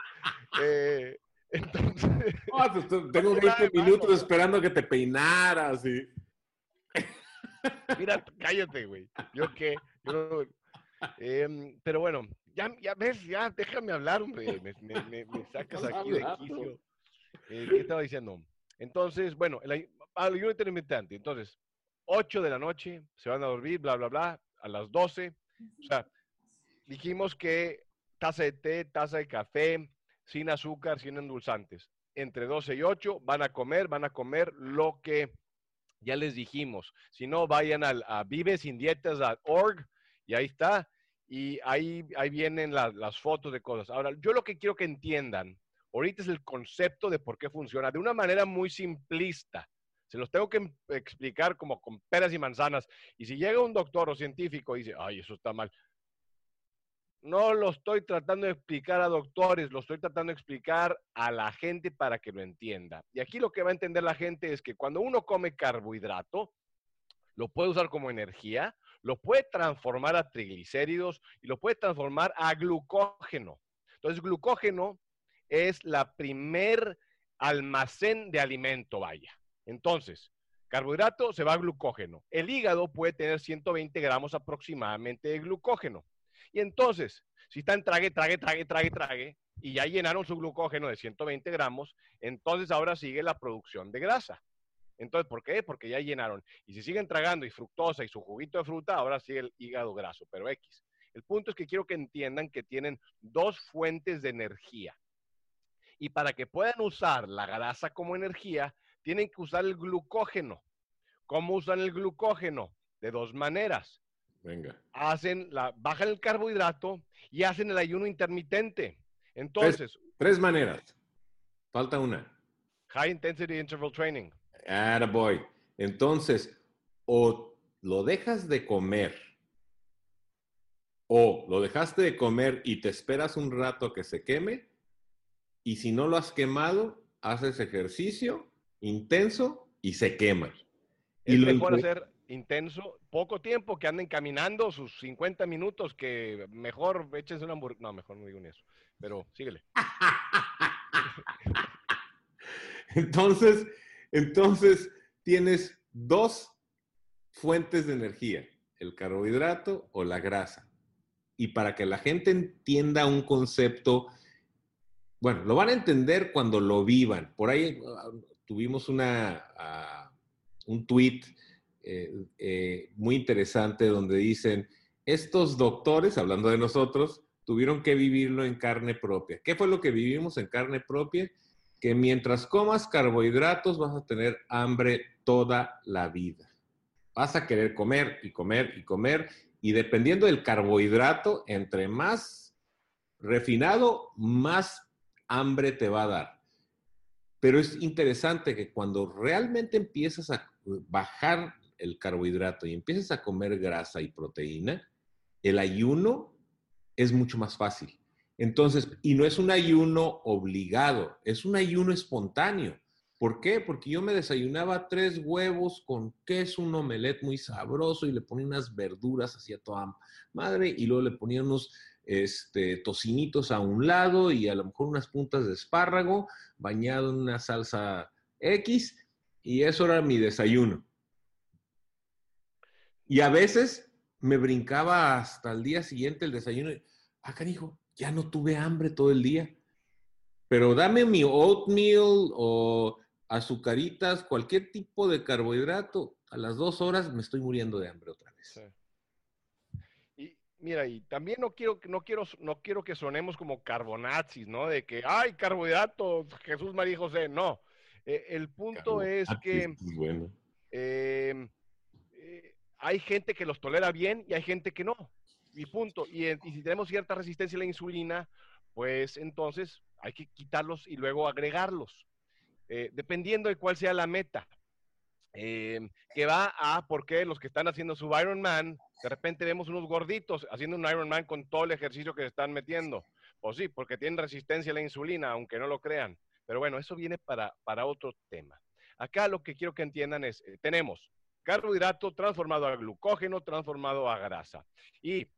Eh, entonces. Pues, *laughs* tengo 20 minutos esperando que te peinaras y. Mira, cállate, güey. Yo qué. Em, pero bueno, ya, ya ves, ya déjame hablar, hombre. *laughs* Me, me, me sacas aquí de quicio. Eh, ¿Qué estaba diciendo? Entonces, bueno, el ayuno intermitente. Entonces, 8 de la noche, se van a dormir, bla, bla, bla, a las 12. O sea, dijimos que taza de té, taza de café, sin azúcar, sin endulzantes. Entre 12 y 8 van a comer, van a comer lo que Ya les dijimos, si no, vayan al, a vivesindietas.org y ahí está. Y ahí, ahí vienen las fotos de cosas. Ahora, yo lo que quiero que entiendan, ahorita es el concepto de por qué funciona, de una manera muy simplista. Se los tengo que explicar como con peras y manzanas. Y si llega un doctor o científico y dice, ay, eso está mal, no lo estoy tratando de explicar a doctores, lo estoy tratando de explicar a la gente para que lo entienda. Y aquí lo que va a entender la gente es que cuando uno come carbohidrato, lo puede usar como energía, lo puede transformar a triglicéridos y lo puede transformar a glucógeno. Entonces, glucógeno es la primer almacén de alimento, vaya. Entonces, carbohidrato se va a glucógeno. El hígado puede tener 120 gramos aproximadamente de glucógeno. Y entonces, si están trague, trague, trague, trague, trague, y ya llenaron su glucógeno de 120 gramos, entonces ahora sigue la producción de grasa. Entonces, ¿por qué? Porque ya llenaron. Y si siguen tragando y fructosa y su juguito de fruta, ahora sigue el hígado graso, pero X. El punto es que quiero que entiendan que tienen dos fuentes de energía. Y para que puedan usar la grasa como energía, tienen que usar el glucógeno. ¿Cómo usan el glucógeno? De dos maneras. Venga. Hacen la, bajan el carbohidrato y hacen el ayuno intermitente. Entonces. Tres, maneras. Falta una. High intensity interval training. Ahora voy. Entonces, o lo dejas de comer, o lo dejaste de comer y te esperas un rato que se queme, y si no lo has quemado, haces ejercicio intenso y se quema. y lo mejor hacer intenso, poco tiempo, que anden caminando sus 50 minutos, que mejor échense una hamburguesa. No, mejor no digo ni eso, pero síguele. *laughs* entonces, entonces tienes dos fuentes de energía, el carbohidrato o la grasa. Y para que la gente entienda un concepto, bueno, lo van a entender cuando lo vivan. Por ahí ah, tuvimos una, uh, un tweet eh, eh, muy interesante donde dicen, estos doctores, hablando de nosotros, tuvieron que vivirlo en carne propia. ¿Qué fue lo que vivimos en carne propia? Que mientras comas carbohidratos vas a tener hambre toda la vida. Vas a querer comer y comer y comer y dependiendo del carbohidrato, entre más refinado, más hambre te va a dar. Pero es interesante que cuando realmente empiezas a bajar el carbohidrato y empiezas a comer grasa y proteína, el ayuno es mucho más fácil. Entonces, y no es un ayuno obligado, es un ayuno espontáneo. ¿Por qué? Porque yo me desayunaba tres huevos con queso, un omelette muy sabroso y le ponía unas verduras así a toda madre y luego le ponía unos este, tocinitos a un lado y a lo mejor unas puntas de espárrago bañado en una salsa X y eso era mi desayuno. Y a veces me brincaba hasta el día siguiente el desayuno. Ah, canijo, ya no tuve hambre todo el día. Pero dame mi oatmeal o azucaritas, cualquier tipo de carbohidrato. A las dos horas me estoy muriendo de hambre otra vez. Y mira, y también no quiero, no quiero, no quiero que sonemos como carbonazis, ¿no? De que, ay, carbohidratos, Jesús María José. No. Eh, el punto es que. Bueno. Eh, hay gente que los tolera bien y hay gente que no. Y punto. Y, si tenemos cierta resistencia a la insulina, pues entonces hay que quitarlos y luego agregarlos, eh, dependiendo de cuál sea la meta. Em, que va a porque los que están haciendo su Ironman, de repente vemos unos gorditos haciendo un Ironman con todo el ejercicio que se están metiendo. O sí, porque tienen resistencia a la insulina, aunque no lo crean. Pero bueno, eso viene para, para otro tema. Acá lo que quiero que entiendan es, eh, tenemos carbohidrato transformado a glucógeno, transformado a grasa. Y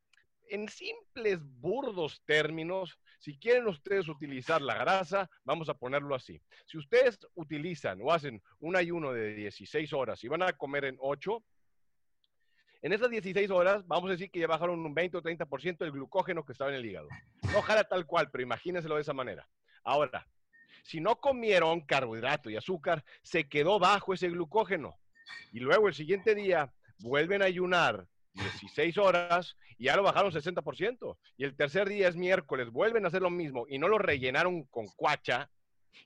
en simples, burdos términos, si quieren ustedes utilizar la grasa, vamos a ponerlo así. Si ustedes utilizan o hacen un ayuno de 16 horas y van a comer en 8, en esas 16 horas, vamos a decir que ya bajaron un 20 o 30% del glucógeno que estaba en el hígado. Ojalá tal cual, pero imagínenselo de esa manera. Ahora, si no comieron carbohidrato y azúcar, se quedó bajo ese glucógeno. Y luego el siguiente día vuelven a ayunar 16 horas y ya lo bajaron 60%. Y el tercer día es miércoles, vuelven a hacer lo mismo y no lo rellenaron con cuacha,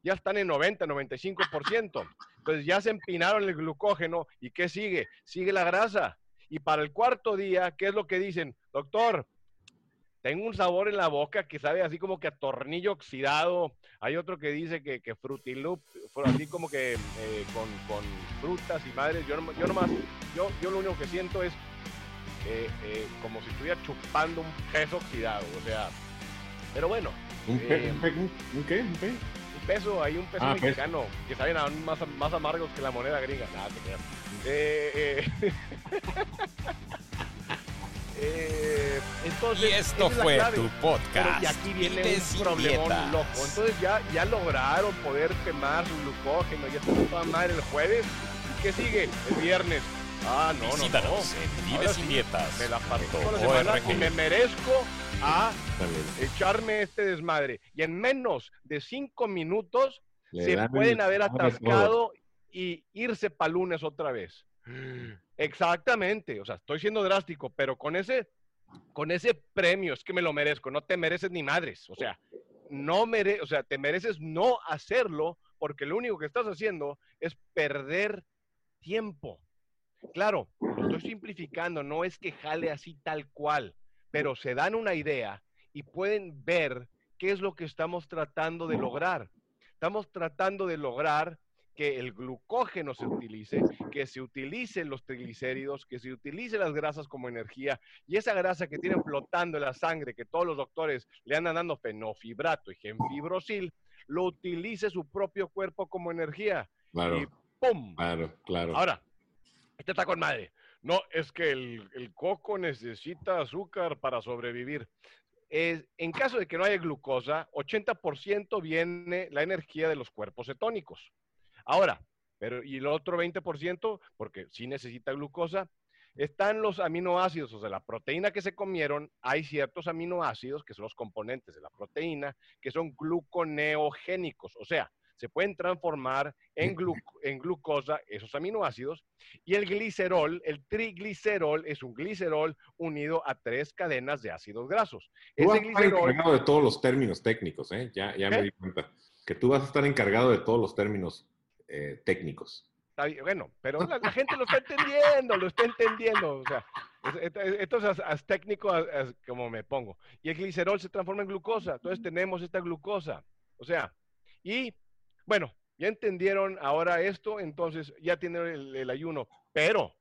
ya están en 90, 95%. Entonces ya se empinaron el glucógeno y ¿qué sigue? Sigue la grasa. Y para el cuarto día, ¿qué es lo que dicen? Doctor, tengo un sabor en la boca que sabe así como que a tornillo oxidado. Hay otro que dice que, que frutilup, así como que eh, con, con, frutas y madres. Yo, yo nomás, yo, yo lo único que siento es eh, eh, como si estuviera chupando un queso oxidado. O sea, pero bueno. ¿Un, qué? ¿Un, qué? ¿Un, qué? un peso, hay un peso ah, mexicano que saben aún más, más amargos que la moneda gringa. Nada, te *laughs* Eh, entonces, y esto fue tu podcast. y aquí viene un problemón loco. Entonces ya, ya lograron poder quemar su glucógeno, ya está toda madre el jueves. ¿Y qué sigue? El viernes. Ah, no, no, no. Vive sin dietas. Me la parto me merezco a echarme este desmadre. Y en menos de cinco minutos se pueden haber atascado y irse para lunes otra vez. Exactamente, o sea, estoy siendo drástico, pero con ese, con ese premio es que me lo merezco, no te mereces ni madres, o sea, no mere o sea, te mereces no hacerlo porque lo único que estás haciendo es perder tiempo. Claro, lo estoy simplificando, no es que jale así tal cual, pero se dan una idea y pueden ver qué es lo que estamos tratando de lograr. Estamos tratando de lograr que el glucógeno se utilice, que se utilicen los triglicéridos, que se utilicen las grasas como energía y esa grasa que tienen flotando en la sangre, que todos los doctores le andan dando fenofibrato y genfibrosil, lo utilice su propio cuerpo como energía. Claro. Y ¡pum! Claro, claro. Ahora, este está con madre. No, es que el, coco necesita azúcar para sobrevivir. En caso de que no haya glucosa, 80% viene la energía de los cuerpos cetónicos. Ahora, pero y el otro 20%, porque sí necesita glucosa, están los aminoácidos, o sea, la proteína que se comieron, hay ciertos aminoácidos, que son los componentes de la proteína, que son gluconeogénicos, o sea, se pueden transformar en, en glucosa esos aminoácidos. Y el glicerol, el triglicerol, es un glicerol unido a tres cadenas de ácidos grasos. Tú vas a estar encargado de todos los términos técnicos, ¿eh? Ya, ya me di cuenta. Que tú vas a estar encargado de todos los términos eh, técnicos. Bueno, pero la, gente lo está *laughs* entendiendo, lo está entendiendo. O sea, esto es as, técnico como me pongo. Y el glicerol se transforma en glucosa. Entonces tenemos esta glucosa. O sea, y bueno, ya entendieron ahora esto, entonces ya tienen el, ayuno. Pero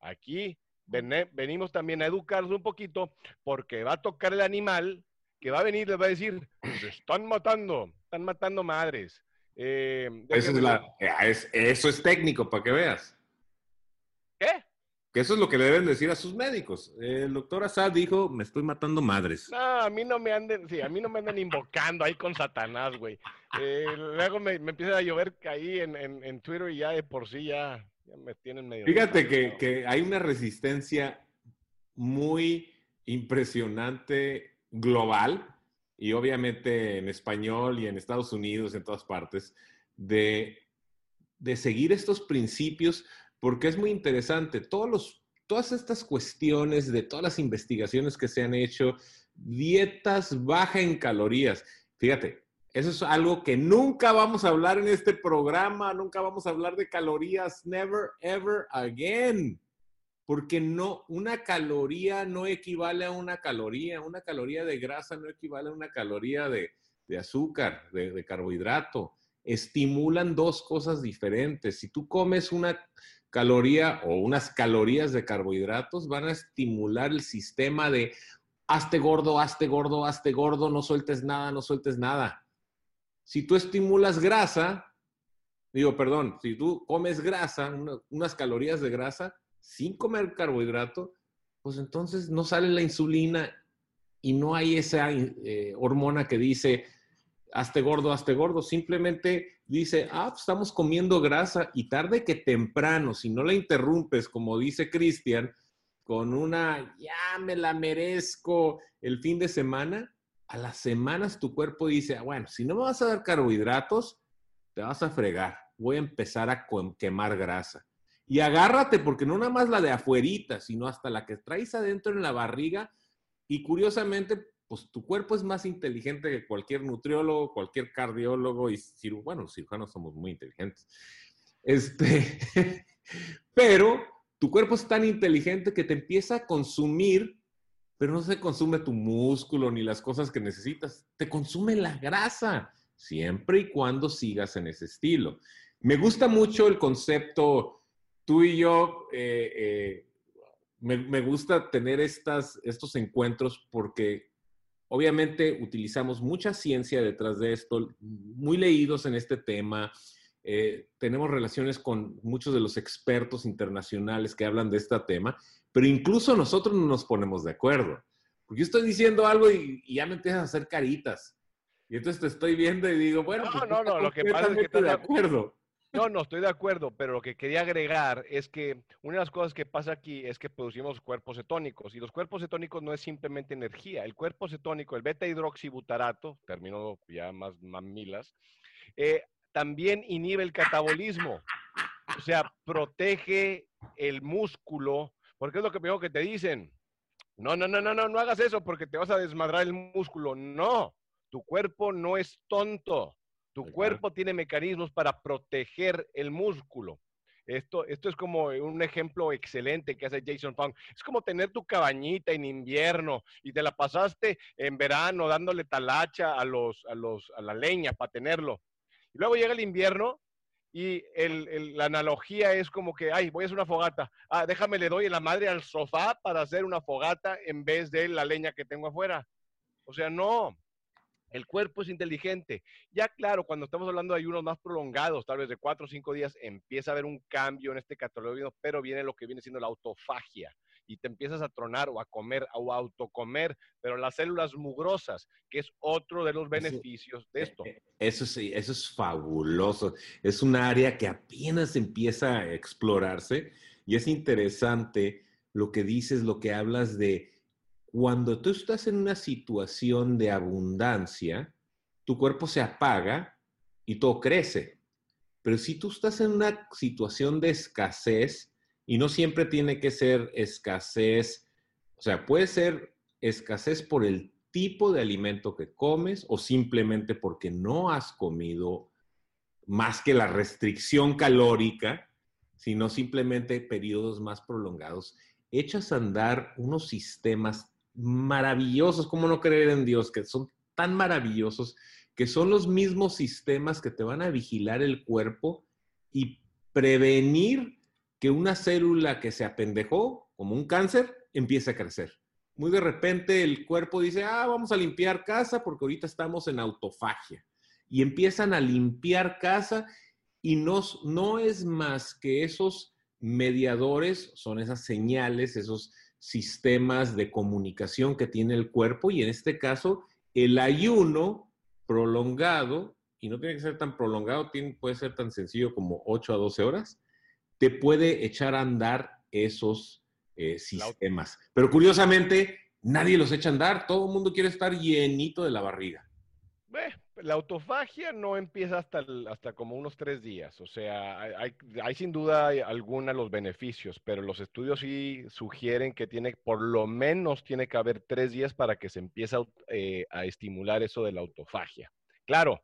aquí venimos también a educarnos un poquito porque va a tocar el animal que va a venir, les va a decir, se están matando, están matando madres. Eh, eso, es eh, eso es técnico, para que veas. ¿Qué? Que eso es lo que le deben decir a sus médicos. El doctor Assad dijo, me estoy matando madres. No, a mí no me anden, sí, a mí no me andan invocando ahí con Satanás, güey. Eh, luego me, me, empieza a llover ahí en, en, Twitter y ya de por sí ya, me tienen medio... Fíjate que, que hay una resistencia muy impresionante global y obviamente en español y en Estados Unidos, en todas partes, de, de seguir estos principios, porque es muy interesante. Todos los, todas estas cuestiones de todas las investigaciones que se han hecho, dietas baja en calorías, fíjate, eso es algo que nunca vamos a hablar en este programa, nunca vamos a hablar de calorías, never, ever again porque no, una caloría no equivale a una caloría, una caloría de grasa no equivale a una caloría de, azúcar, de, carbohidrato. Estimulan dos cosas diferentes. Si tú comes una caloría o unas calorías de carbohidratos, van a estimular el sistema de hazte gordo, hazte gordo, hazte gordo, no sueltes nada, no sueltes nada. Si tú estimulas grasa, digo, perdón, si tú comes grasa, unas calorías de grasa, sin comer carbohidrato, pues entonces no sale la insulina y no hay esa eh, hormona que dice, hazte gordo, hazte gordo. Simplemente dice, ah, pues estamos comiendo grasa y tarde que temprano, si no la interrumpes, como dice Cristian, con una, ya me la merezco el fin de semana, a las semanas tu cuerpo dice, ah, bueno, si no me vas a dar carbohidratos, te vas a fregar. Voy a empezar a quemar grasa. Y agárrate, porque no nada más la de afuerita, sino hasta la que traes adentro en la barriga. Y curiosamente, pues tu cuerpo es más inteligente que cualquier nutriólogo, cualquier cardiólogo y cirujanos. Bueno, los cirujanos somos muy inteligentes. Este, *laughs* pero tu cuerpo es tan inteligente que te empieza a consumir, pero no se consume tu músculo ni las cosas que necesitas, te consume la grasa, siempre y cuando sigas en ese estilo. Me gusta mucho el concepto, tú y yo, eh, eh, me, me, gusta tener estas, estos encuentros porque obviamente utilizamos mucha ciencia detrás de esto, muy leídos en este tema. Eh, tenemos relaciones con muchos de los expertos internacionales que hablan de este tema, pero incluso nosotros no nos ponemos de acuerdo. Porque yo estoy diciendo algo y, y ya me empiezas a hacer caritas. Y entonces te estoy viendo y digo, bueno, no, pues no, no, lo que pasa es que estás de acuerdo. No, no, estoy de acuerdo, pero lo que quería agregar es que una de las cosas que pasa aquí es que producimos cuerpos cetónicos y los cuerpos cetónicos no es simplemente energía. El cuerpo cetónico, el beta hidroxibutarato, término ya más mamilas, eh, también inhibe el catabolismo. O sea, protege el músculo, porque es lo que primero que te dicen. No, no, no, no, no, no hagas eso porque te vas a desmadrar el músculo. No, tu cuerpo no es tonto. Tu cuerpo tiene mecanismos para proteger el músculo. Esto, esto es como un ejemplo excelente que hace Jason Fung. Es como tener tu cabañita en invierno y te la pasaste en verano dándole talacha a, los, a, los, a la leña para tenerlo. Y luego llega el invierno y el, el, la analogía es como que, ay, voy a hacer una fogata. Ah, déjame, le doy la madre al sofá para hacer una fogata en vez de la leña que tengo afuera. O sea, no, el cuerpo es inteligente. Ya claro, cuando estamos hablando de ayunos más prolongados, tal vez de cuatro o cinco días, empieza a haber un cambio en este catálogo, pero viene lo que viene siendo la autofagia y te empiezas a tronar o a comer o a autocomer, pero las células mugrosas, que es otro de los beneficios eso, de esto. Eso sí, eso es fabuloso. Es un área que apenas empieza a explorarse y es interesante lo que dices, lo que hablas de cuando tú estás en una situación de abundancia, tu cuerpo se apaga y todo crece. Pero si tú estás en una situación de escasez, y no siempre tiene que ser escasez, o sea, puede ser escasez por el tipo de alimento que comes o simplemente porque no has comido más que la restricción calórica, sino simplemente periodos más prolongados, echas a andar unos sistemas maravillosos, ¿cómo no creer en Dios? Que son tan maravillosos, que son los mismos sistemas que te van a vigilar el cuerpo y prevenir que una célula que se apendejó, como un cáncer, empiece a crecer. Muy de repente el cuerpo dice, ah, vamos a limpiar casa porque ahorita estamos en autofagia. Y empiezan a limpiar casa y no, no es más que esos mediadores, son esas señales, esos sistemas de comunicación que tiene el cuerpo y en este caso el ayuno prolongado, y no tiene que ser tan prolongado, tiene, puede ser tan sencillo como 8 a 12 horas, te puede echar a andar esos eh, sistemas. Pero curiosamente, nadie los echa a andar, todo el mundo quiere estar llenito de la barriga. La autofagia no empieza hasta, el, hasta como unos tres días, o sea, hay, hay, sin duda alguna los beneficios, pero los estudios sí sugieren que tiene, por lo menos tiene que haber tres días para que se empiece a, eh, a estimular eso de la autofagia. Claro,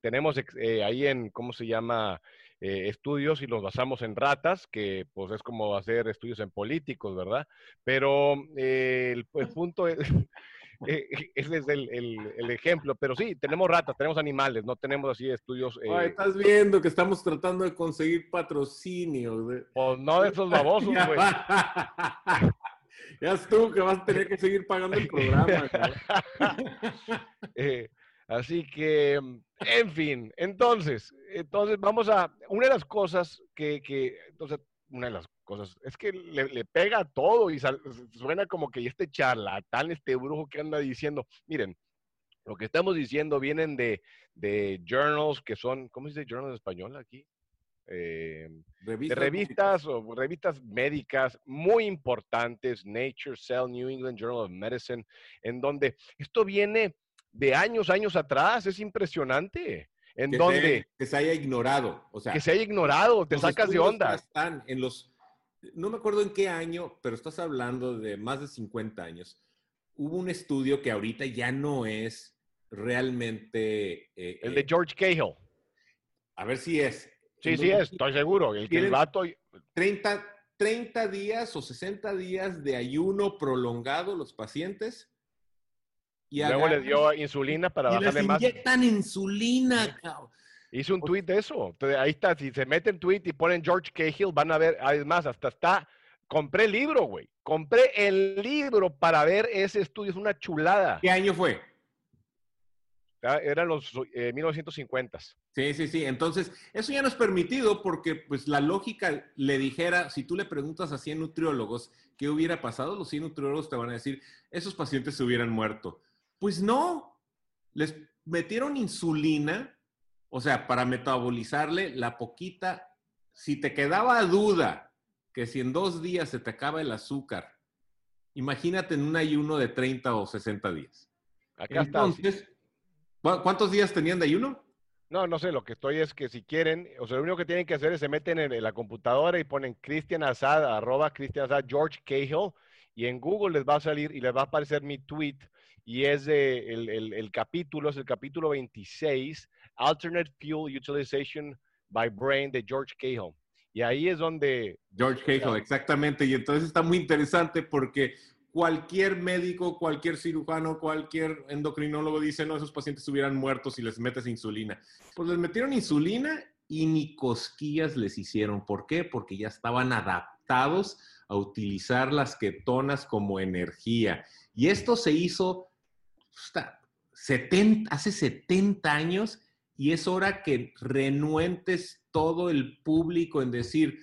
tenemos eh, ahí en, ¿cómo se llama? Eh, estudios y los basamos en ratas, que pues es como hacer estudios en políticos, ¿verdad? Pero eh, el, el, punto es... *laughs* Eh, ese es el, el, el, ejemplo, pero sí, tenemos ratas, tenemos animales, no tenemos así estudios. Eh... Ay, estás viendo que estamos tratando de conseguir patrocinio. De... Pues no de esos babosos, güey. *laughs* *laughs* ya es tú que vas a tener que seguir pagando el programa. *laughs* eh, así que, en fin, entonces, entonces vamos a, una de las cosas que, que entonces, una de las cosas. Es que le, le pega a todo y sal, suena como que este charlatán, este brujo que anda diciendo, miren, lo que estamos diciendo vienen de, de journals que son, ¿cómo se dice journals en español aquí? Eh, revistas, de revistas o revistas médicas muy importantes, Nature, Cell, New England Journal of Medicine, en donde esto viene de años, años atrás, es impresionante. En que donde se, que se haya ignorado, o sea, que se haya ignorado, te sacas de onda. Están en los no me acuerdo en qué año, pero estás hablando de más de 50 años, hubo un estudio que ahorita ya no es realmente... eh, el de George Cahill. A ver si es. Sí, sí es, estoy seguro. El que el vato... 30, 30 días o 60 días de ayuno prolongado los pacientes. Y luego le dio insulina para y bajarle les más. inyectan insulina, Hizo un tweet de eso. ahí está, si se meten tweet y ponen George Cahill, van a ver, además, hasta está, compré el libro, güey. Compré el libro para ver ese estudio, es una chulada. ¿Qué año fue? Eran los 1950. Eh, sí, sí, sí. Entonces, eso ya no es permitido porque pues la lógica le dijera, si tú le preguntas a 100 nutriólogos qué hubiera pasado, los 100 nutriólogos te van a decir, esos pacientes se hubieran muerto. Pues no, les metieron insulina, o sea, para metabolizarle la poquita, si te quedaba duda que si en dos días se te acaba el azúcar, imagínate en un ayuno de 30 o 60 días. Acá Entonces, ¿Cuántos días tenían de ayuno? No, no sé, lo que estoy es que si quieren, o sea, lo único que tienen que hacer es se meten en, la computadora y ponen Cristian Azad, arroba Cristian Azad, George Cahill, y en Google les va a salir y les va a aparecer mi tweet, y es de el, el, capítulo, es el capítulo 26, Alternate Fuel Utilization by Brain de George Cahill. Y ahí es donde... George Cahill, exactamente. Y entonces está muy interesante porque cualquier médico, cualquier cirujano, cualquier endocrinólogo dice, no, esos pacientes hubieran muerto si les metes insulina. Pues les metieron insulina y ni cosquillas les hicieron. ¿Por qué? Porque ya estaban adaptados a utilizar las ketonas como energía. Y esto se hizo 70, hace 70 años y es hora que renuentes todo el público en decir,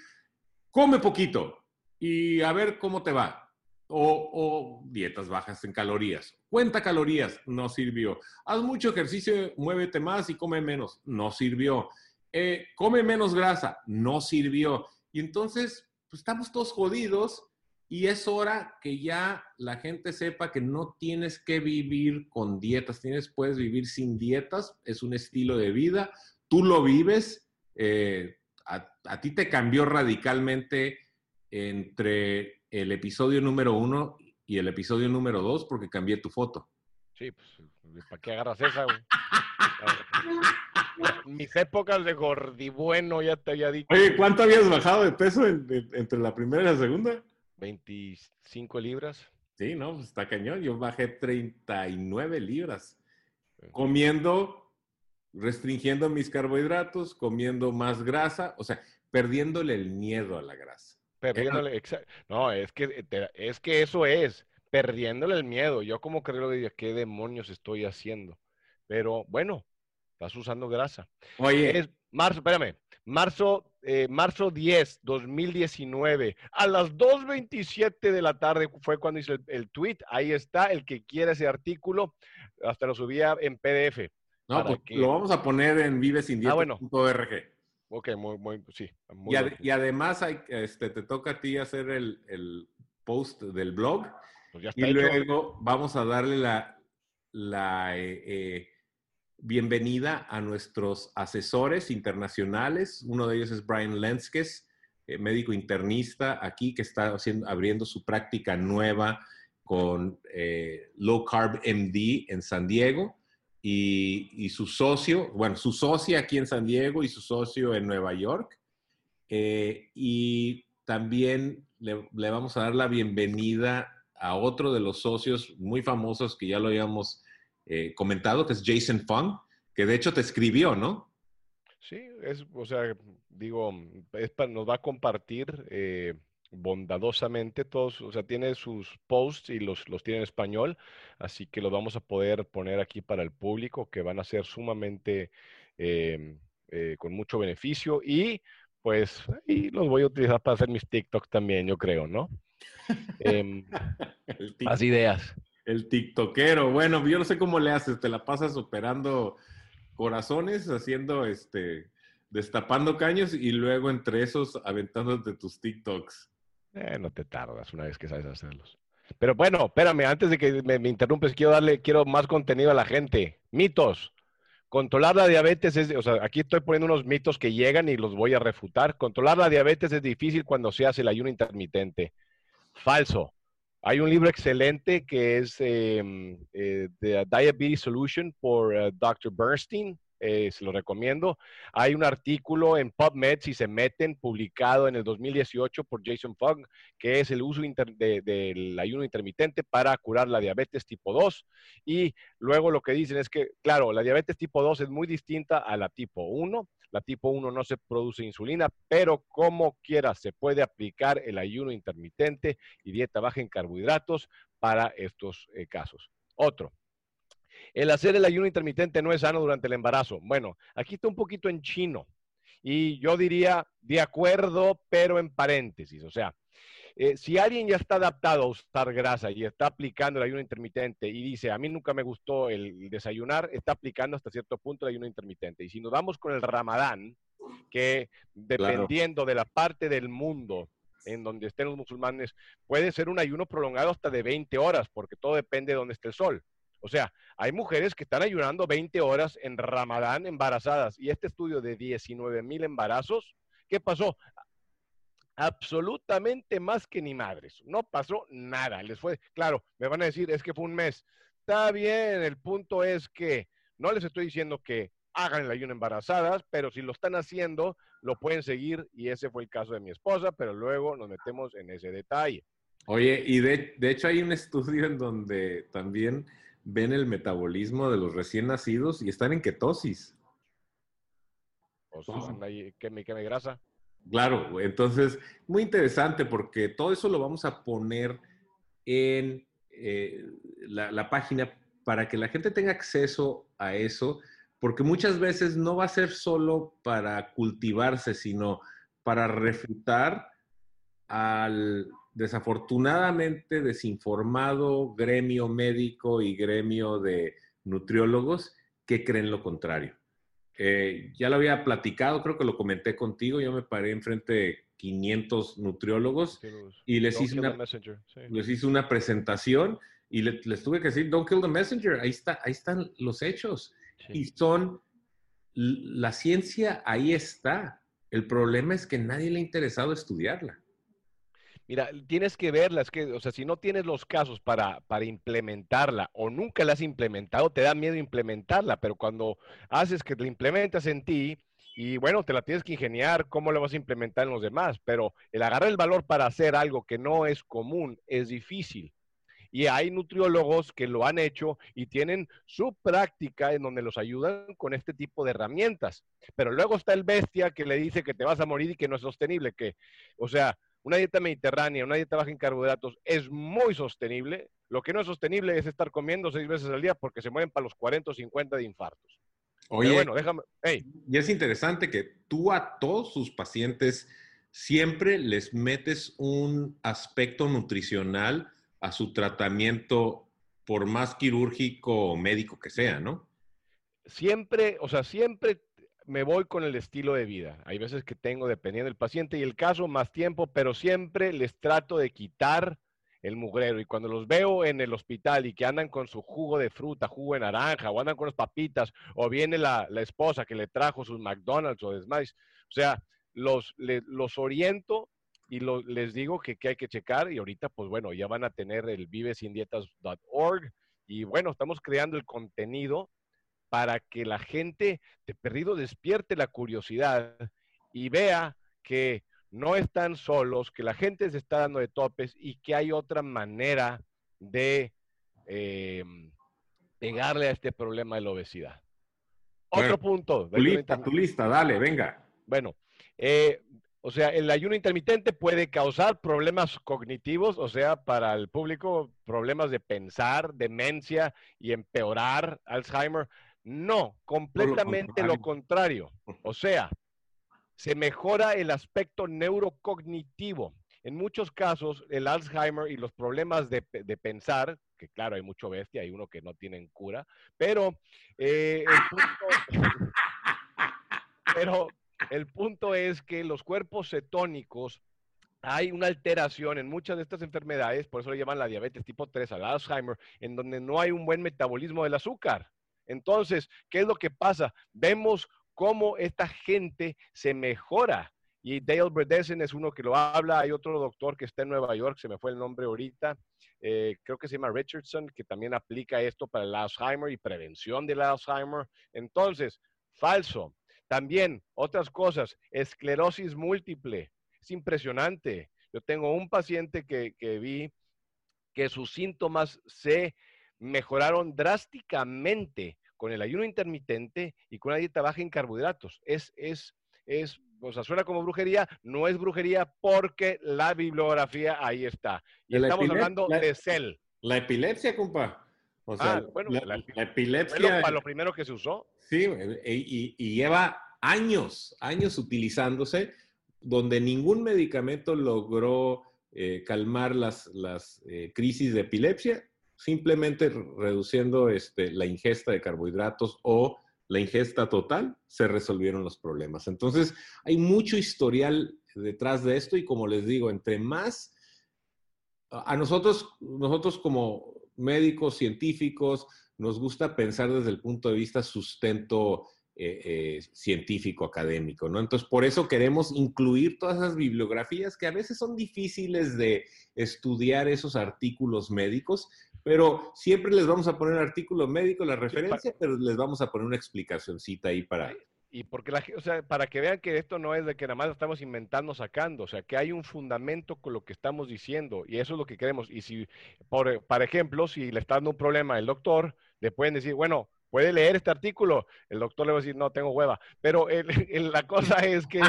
come poquito y a ver cómo te va o, dietas bajas en calorías. Cuenta calorías, no sirvió. Haz mucho ejercicio, muévete más y come menos, no sirvió. Eh, come menos grasa, no sirvió. Y entonces, pues estamos todos jodidos y es hora que ya la gente sepa que no tienes que vivir con dietas, tienes, puedes vivir sin dietas, es un estilo de vida, tú lo vives, eh, a ti te cambió radicalmente entre el episodio número uno y el episodio número dos porque cambié tu foto. Sí, pues, ¿para qué agarras esa, güey? *laughs* Mis épocas de gordibueno ya te había dicho. Oye, ¿cuánto habías bajado de peso entre la primera y la segunda? 25 libras. Sí, no, pues está cañón. Yo bajé 39 libras. Comiendo, restringiendo mis carbohidratos, comiendo más grasa, o sea, perdiéndole el miedo a la grasa. Perdiéndole, no, es que, es que eso es, perdiéndole el miedo. Yo como creo que ¿qué demonios estoy haciendo? Pero bueno, estás usando grasa. Oye. Es marzo, espérame, marzo, eh, marzo 10, 2019, a las 2.27 de la tarde fue cuando hice el, tweet. Ahí está, el que quiera ese artículo, hasta lo subía en PDF. No, pues lo vamos a poner en vivesindieta.org. Ah, bueno. Ok, muy, muy, sí. y, además hay, este, te toca a ti hacer el, post del blog. Pues y luego vamos a darle la, la eh, eh, bienvenida a nuestros asesores internacionales. Uno de ellos es Brian Lenskes, eh, médico internista aquí que está haciendo, abriendo su práctica nueva con Low Carb MD en San Diego y, su socio, bueno, su socia aquí en San Diego y su socio en Nueva York. Eh, y también le, vamos a dar la bienvenida a otro de los socios muy famosos que ya lo habíamos eh, comentado, que es Jason Fung, que de hecho te escribió, ¿no? Sí, es, o sea, digo, nos va a compartir eh, bondadosamente todos, o sea, tiene sus posts y los, los tiene en español, así que los vamos a poder poner aquí para el público, que van a ser sumamente em, eh, con mucho beneficio y pues y los voy a utilizar para hacer mis TikToks también, yo creo, ¿no? *laughs* Eh, las ideas. El TikTokero, bueno, yo no sé cómo le haces, te la pasas operando corazones, haciendo este, destapando caños y luego entre esos aventándote tus TikToks. Eh, no te tardas una vez que sabes hacerlos. Pero bueno, espérame, antes de que me, interrumpes, quiero darle, quiero más contenido a la gente. Mitos. Controlar la diabetes es, o sea, aquí estoy poniendo unos mitos que llegan y los voy a refutar. Controlar la diabetes es difícil cuando se hace el ayuno intermitente. Falso. Hay un libro excelente que es em, eh, The Diabetes Solution por eh, Dr. Bernstein. Eh, se lo recomiendo. Hay un artículo en PubMed, si se meten, publicado en el 2018 por Jason Fogg, que es el uso del ayuno intermitente para curar la diabetes tipo 2. Y luego lo que dicen es que, claro, la diabetes tipo 2 es muy distinta a la tipo 1. La tipo 1 no se produce insulina, pero como quiera se puede aplicar el ayuno intermitente y dieta baja en carbohidratos para estos eh, casos. Otro, el hacer el ayuno intermitente no es sano durante el embarazo. Bueno, aquí está un poquito en chino. Y yo diría de acuerdo, pero en paréntesis. O sea, eh, si alguien ya está adaptado a usar grasa y está aplicando el ayuno intermitente y dice, a mí nunca me gustó el desayunar, está aplicando hasta cierto punto el ayuno intermitente. Y si nos vamos con el ramadán, que dependiendo de la parte del mundo en donde estén los musulmanes, puede ser un ayuno prolongado hasta de 20 horas, porque todo depende de dónde esté el sol. O sea, hay mujeres que están ayunando 20 horas en Ramadán embarazadas. Y este estudio de 19 mil embarazos, ¿qué pasó? Absolutamente más que ni madres. No pasó nada. Les fue, claro, me van a decir, es que fue un mes. Está bien, el punto es que no les estoy diciendo que hagan el ayuno embarazadas, pero si lo están haciendo, lo pueden seguir y ese fue el caso de mi esposa, pero luego nos metemos en ese detalle. Oye, y de, de hecho hay un estudio en donde también ven el metabolismo de los recién nacidos y están en ketosis. O sea, ahí, queme, grasa. Claro, entonces, muy interesante porque todo eso lo vamos a poner en eh, la, página para que la gente tenga acceso a eso, porque muchas veces no va a ser solo para cultivarse, sino para refutar al, desafortunadamente desinformado gremio médico y gremio de nutriólogos que creen lo contrario. Eh, ya lo había platicado, creo que lo comenté contigo, yo me paré enfrente de 500 nutriólogos y les hice, una, les hice, una, presentación y les tuve que decir, don't kill the messenger, ahí, está, ahí están los hechos. Y son, la ciencia ahí está. El problema es que nadie le ha interesado estudiarla. Mira, tienes que verla, es que, o sea, si no tienes los casos para, para implementarla o nunca la has implementado, te da miedo implementarla, pero cuando haces que la implementas en ti, y bueno, te la tienes que ingeniar cómo la vas a implementar en los demás, pero el agarrar el valor para hacer algo que no es común es difícil. Y hay nutriólogos que lo han hecho y tienen su práctica en donde los ayudan con este tipo de herramientas. Pero luego está el bestia que le dice que te vas a morir y que no es sostenible, que, o sea, una dieta mediterránea, una dieta baja en carbohidratos es muy sostenible. Lo que no es sostenible es estar comiendo seis veces al día porque se mueven para los 40 o 50 de infartos. Oye, bueno, déjame. Y es interesante que tú a todos sus pacientes siempre les metes un aspecto nutricional a su tratamiento, por más quirúrgico o médico que sea, ¿no? Siempre, o sea, siempre me voy con el estilo de vida. Hay veces que tengo, dependiendo del paciente y el caso, más tiempo, pero siempre les trato de quitar el mugrero. Y cuando los veo en el hospital y que andan con su jugo de fruta, jugo de naranja, o andan con las papitas, o viene la, esposa que le trajo sus McDonald's o demás, o sea, los, los oriento y les digo que, que, hay que checar. Y ahorita, pues bueno, ya van a tener el vivesindietas.org. Y bueno, estamos creando el contenido para que la gente de perdido despierte la curiosidad y vea que no están solos, que la gente se está dando de topes y que hay otra manera de em, pegarle a este problema de la obesidad. Otro punto. Tu lista, tu lista, dale, venga. Bueno, eh, o sea, el ayuno intermitente puede causar problemas cognitivos, o sea, para el público, problemas de pensar, demencia y empeorar Alzheimer. No, completamente lo contrario. O sea, se mejora el aspecto neurocognitivo. En muchos casos, el Alzheimer y los problemas de, pensar, que claro, hay mucho bestia, hay uno que no tienen cura, pero, eh, el punto, *laughs* pero el punto es que los cuerpos cetónicos hay una alteración en muchas de estas enfermedades, por eso le llaman la diabetes tipo 3, al Alzheimer, en donde no hay un buen metabolismo del azúcar. Entonces, ¿qué es lo que pasa? Vemos cómo esta gente se mejora Y Dale Bredesen es uno que lo habla. Hay otro doctor que está en Nueva York, se me fue el nombre ahorita. Eh, creo que se llama Richardson, que también aplica esto para el Alzheimer y prevención del Alzheimer. Entonces, falso. También, otras cosas, esclerosis múltiple. Es impresionante. Yo tengo un paciente que, que vi que sus síntomas se mejoraron drásticamente con el ayuno intermitente y con una dieta baja en carbohidratos. Es, es, es o sea, suena como brujería, no es brujería porque la bibliografía ahí está. Y estamos hablando de CEL. La epilepsia, compa. O sea, ah, bueno, la, epilepsia. Fue lo, primero que se usó. Sí, y, lleva años, años utilizándose, donde ningún medicamento logró eh, calmar las, las eh, crisis de epilepsia, simplemente reduciendo este, la ingesta de carbohidratos o la ingesta total, se resolvieron los problemas. Entonces, hay mucho historial detrás de esto y como les digo, entre más a nosotros, nosotros como médicos científicos, nos gusta pensar desde el punto de vista sustento eh, eh, científico, académico, ¿no? Entonces, por eso queremos incluir todas esas bibliografías que a veces son difíciles de estudiar esos artículos médicos, pero siempre les vamos a poner el artículo médico, la referencia, pero les vamos a poner una explicacióncita ahí para... Y porque la, o sea, para que vean que esto no es de que nada más estamos inventando, sacando, o sea, que hay un fundamento con lo que estamos diciendo y eso es lo que queremos. Y si, por, por ejemplo, si le está dando un problema el doctor, le pueden decir, bueno, puede leer este artículo. El doctor le va a decir, no, tengo hueva. Pero *laughs* la cosa es que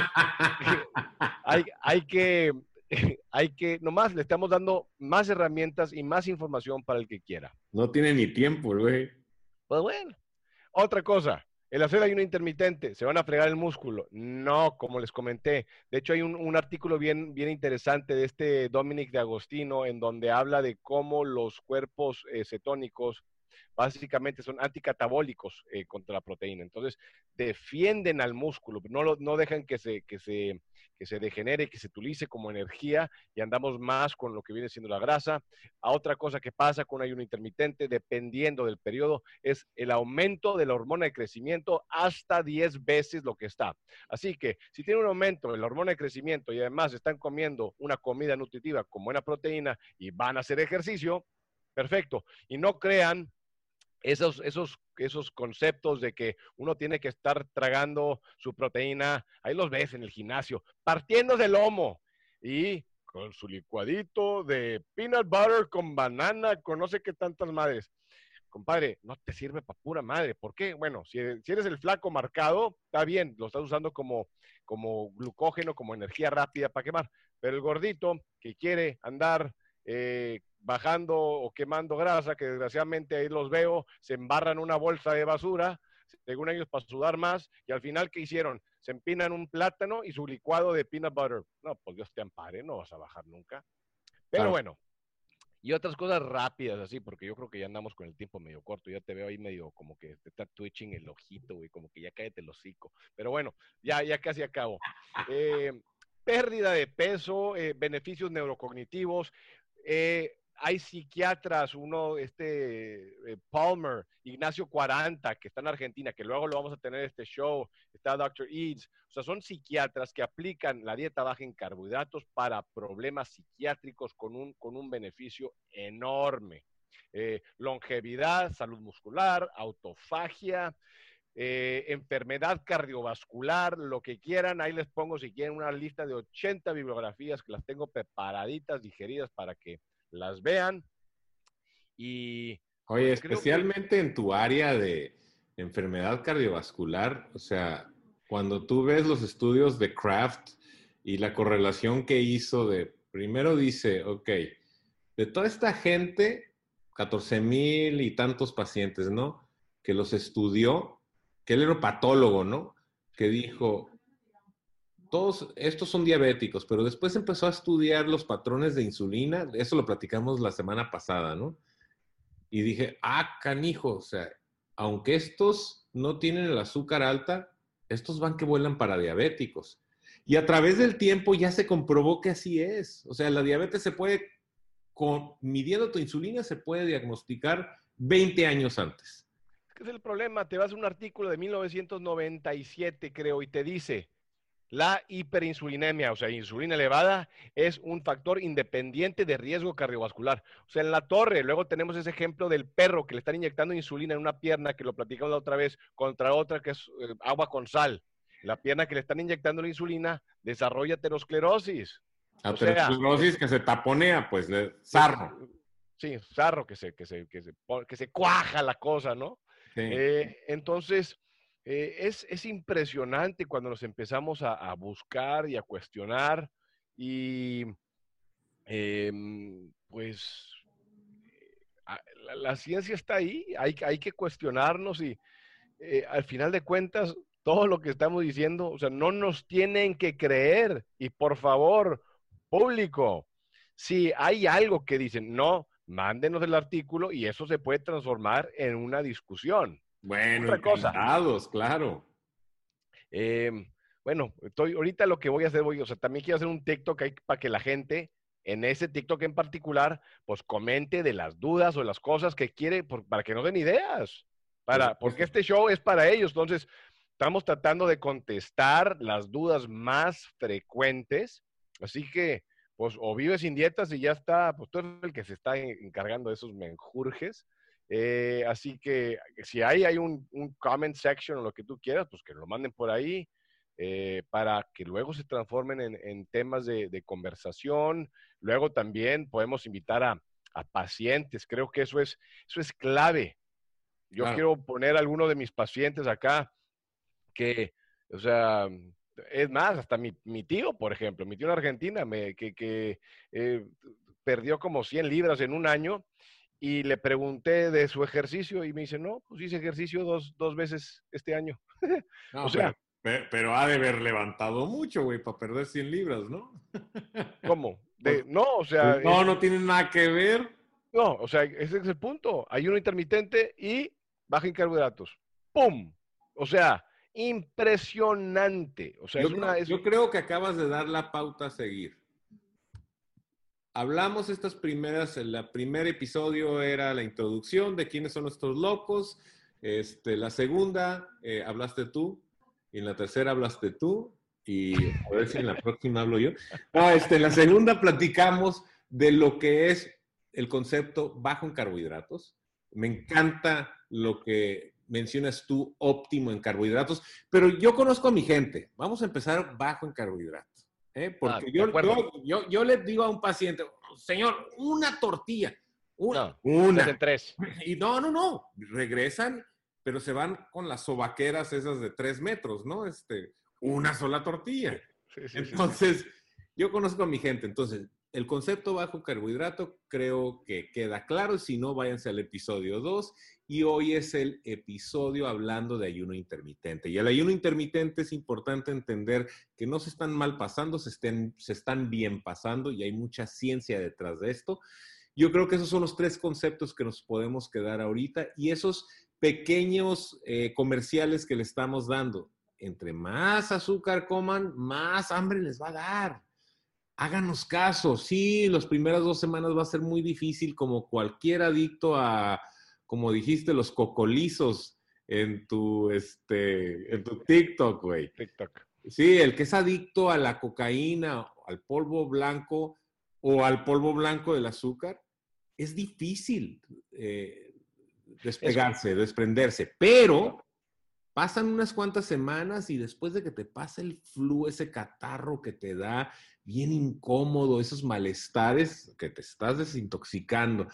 hay, hay que *laughs* hay que, nomás le estamos dando más herramientas y más información para el que quiera. No tiene ni tiempo, güey. Pues bueno. Otra cosa, el hacer ayuno intermitente, ¿se van a fregar el músculo? No, como les comenté. De hecho, hay un, artículo bien, bien interesante de este Dominic de Agostino en donde habla de cómo los cuerpos eh, cetónicos básicamente son anticatabólicos eh, contra la proteína. Entonces, defienden al músculo, no, no dejan que se, que se que se degenere, que se utilice como energía y andamos más con lo que viene siendo la grasa. A otra cosa que pasa con un ayuno intermitente, dependiendo del periodo, es el aumento de la hormona de crecimiento hasta 10 veces lo que está. Así que si tiene un aumento de la hormona de crecimiento y además están comiendo una comida nutritiva con buena proteína y van a hacer ejercicio, perfecto. Y no crean esos, esos, esos conceptos de que uno tiene que estar tragando su proteína, ahí los ves en el gimnasio, partiendo del lomo y con su licuadito de peanut butter con banana, con no sé qué tantas madres. Compadre, no te sirve para pura madre. ¿Por qué? Bueno, si, eres el flaco marcado, está bien, lo estás usando como, como glucógeno, como energía rápida para quemar. Pero el gordito que quiere andar eh, bajando o quemando grasa, que desgraciadamente ahí los veo, se embarran una bolsa de basura, según ellos para sudar más, y al final, ¿qué hicieron? Se empinan un plátano y su licuado de peanut butter. No, pues Dios te ampare, no vas a bajar nunca. Pero bueno, y otras cosas rápidas así, porque yo creo que ya andamos con el tiempo medio corto, ya te veo ahí medio como que te está twitching el ojito, güey, como que ya cállate el hocico. Pero bueno, ya, ya casi acabo. Eh, pérdida de peso, eh, beneficios neurocognitivos, eh, hay psiquiatras, uno, este, eh, Palmer, Ignacio 40, que está en Argentina, que luego lo vamos a tener este show, está Dr. Eads, o sea, son psiquiatras que aplican la dieta baja en carbohidratos para problemas psiquiátricos con un, con un beneficio enorme. Eh, longevidad, salud muscular, autofagia, eh, enfermedad cardiovascular, lo que quieran, ahí les pongo si quieren una lista de 80 bibliografías que las tengo preparaditas, digeridas para que las vean. Y. Oye, pues, especialmente en tu área de enfermedad cardiovascular, o sea, cuando tú ves los estudios de Kraft y la correlación que hizo de, primero dice, ok, de toda esta gente, 14 mil y tantos pacientes, ¿no? Que los estudió, que él patólogo, ¿no? Que dijo, todos estos son diabéticos, pero después empezó a estudiar los patrones de insulina, eso lo platicamos la semana pasada, ¿no? Y dije, ah, canijo, o sea, aunque estos no tienen el azúcar alta, estos van que vuelan para diabéticos. Y a través del tiempo ya se comprobó que así es. O sea, la diabetes se puede, con, midiendo tu insulina, se puede diagnosticar 20 años antes. ¿Qué es el problema? Te vas a un artículo de 1997, creo, y te dice, la hiperinsulinemia, o sea, insulina elevada, es un factor independiente de riesgo cardiovascular. O sea, en la torre, luego tenemos ese ejemplo del perro que le están inyectando insulina en una pierna, que lo platicamos la otra vez, contra otra que es eh, agua con sal. La pierna que le están inyectando la insulina desarrolla aterosclerosis. Aterosclerosis que se taponea, pues, de sarro. Sí, sarro, que se, que se, que se, que se cuaja la cosa, ¿no? Eh, entonces, eh, es, impresionante cuando nos empezamos a, buscar y a cuestionar y em, pues la, ciencia está ahí, hay, hay que cuestionarnos y eh, al final de cuentas todo lo que estamos diciendo, o sea, no nos tienen que creer y por favor, público, si hay algo que dicen, no, mándenos el artículo y eso se puede transformar en una discusión. Bueno, encantados, claro. Em, bueno, estoy, ahorita lo que voy a hacer, voy, o sea, también quiero hacer un TikTok ahí para que la gente, en ese TikTok en particular, pues comente de las dudas o las cosas que quiere, para que no den ideas. Para, porque este show es para ellos. Entonces, estamos tratando de contestar las dudas más frecuentes. Así que, pues, o vives sin dietas y ya está, pues tú eres el que se está encargando de esos menjurjes. Eh, así que si ahí hay un, comment section o lo que tú quieras, pues que lo manden por ahí eh, para que luego se transformen en, temas de, conversación. Luego también podemos invitar a, pacientes. Creo que eso es, eso es clave. Yo quiero poner a alguno de mis pacientes acá que, o sea, es más, hasta mi, tío, por ejemplo, mi tío en Argentina, me, que, eh, perdió como 100 libras en un año y le pregunté de su ejercicio y me dice, no, pues hice ejercicio dos, dos veces este año. *laughs* o sea, pero, ha de haber levantado mucho, güey, para perder 100 libras, ¿no? *laughs* ¿Cómo? De, no, o sea... Pues no, no tiene nada que ver. No, o sea, ese es el punto. Ayuno intermitente y baja en carbohidratos. ¡Pum! O sea, impresionante. O sea, yo, una, yo creo que acabas de dar la pauta a seguir hablamos estas primeras, el primer episodio era la introducción de quiénes son estos locos, este, la segunda eh, hablaste tú, y en la tercera hablaste tú, y a ver si en la próxima hablo yo. No, este, en la segunda platicamos de lo que es el concepto bajo en carbohidratos. Me encanta lo que mencionas tú, óptimo en carbohidratos, pero yo conozco a mi gente. Vamos a empezar bajo en carbohidratos. ¿eh? Porque ah, yo, yo, le digo a un paciente, señor, una tortilla. Una. una. tres. *laughs* Y no, no, no. Regresan, pero se van con las sobaqueras esas de tres metros, ¿no? Este, una sola tortilla. Entonces, yo conozco a mi gente. Entonces, el concepto bajo carbohidrato creo que queda claro. Si no, váyanse al episodio 2 y hoy es el episodio hablando de ayuno intermitente. Y el ayuno intermitente es importante entender que no se están mal pasando, se, estén, se están bien pasando y hay mucha ciencia detrás de esto. Yo creo que esos son los tres conceptos que nos podemos quedar ahorita y esos pequeños eh, comerciales que le estamos dando. Entre más azúcar coman, más hambre les va a dar. Háganos caso. Sí, las primeras dos semanas va a ser muy difícil como cualquier adicto a como dijiste, los cocolizos en tu, este, en tu TikTok, güey. TikTok. Sí, el que es adicto a la cocaína, al polvo blanco o al polvo blanco del azúcar, es difícil eh, despegarse, desprenderse, pero pasan unas cuantas semanas y después de que te pasa el flu, ese catarro que te da bien incómodo, esos malestares que te estás desintoxicando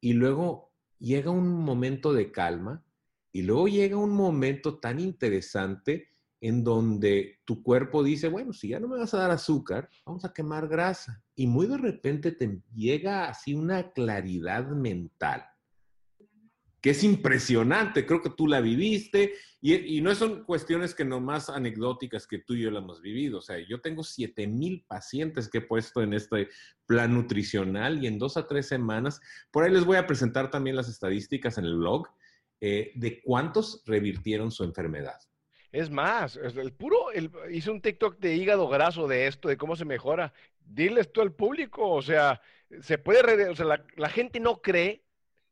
y luego llega un momento de calma y luego llega un momento tan interesante en donde tu cuerpo dice, bueno, si ya no me vas a dar azúcar, vamos a quemar grasa. Y muy de repente te llega así una claridad mental que es impresionante. Creo que tú la viviste y, no son cuestiones que nomás anecdóticas que tú y yo la hemos vivido. O sea, yo tengo 7 mil pacientes que he puesto en este plan nutricional y en dos a tres semanas, por ahí les voy a presentar también las estadísticas en el blog eh, de cuántos revirtieron su enfermedad. Es más, el puro, hice un TikTok de hígado graso de esto, de cómo se mejora. Diles tú al público, o sea, se puede, o sea, la gente no cree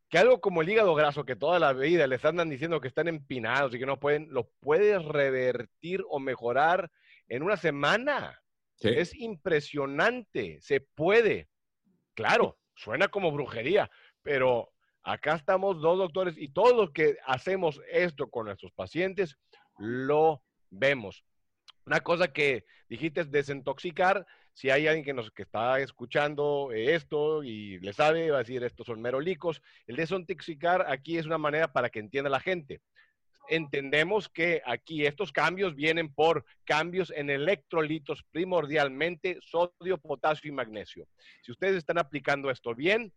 que algo como el hígado graso, que toda la vida les andan diciendo que están empinados y que no pueden, lo puedes revertir o mejorar en una semana. Es impresionante, se puede. Claro, suena como brujería, pero acá estamos dos doctores y todos los que hacemos esto con nuestros pacientes lo vemos. Una cosa que dijiste es desintoxicar. Si hay alguien que está escuchando eh, esto y le sabe, va a decir estos son merolicos. El desintoxicar aquí es una manera para que entienda la gente. Entendemos que aquí estos cambios vienen por cambios en electrolitos, primordialmente sodio, potasio y magnesio. Si ustedes están aplicando esto bien,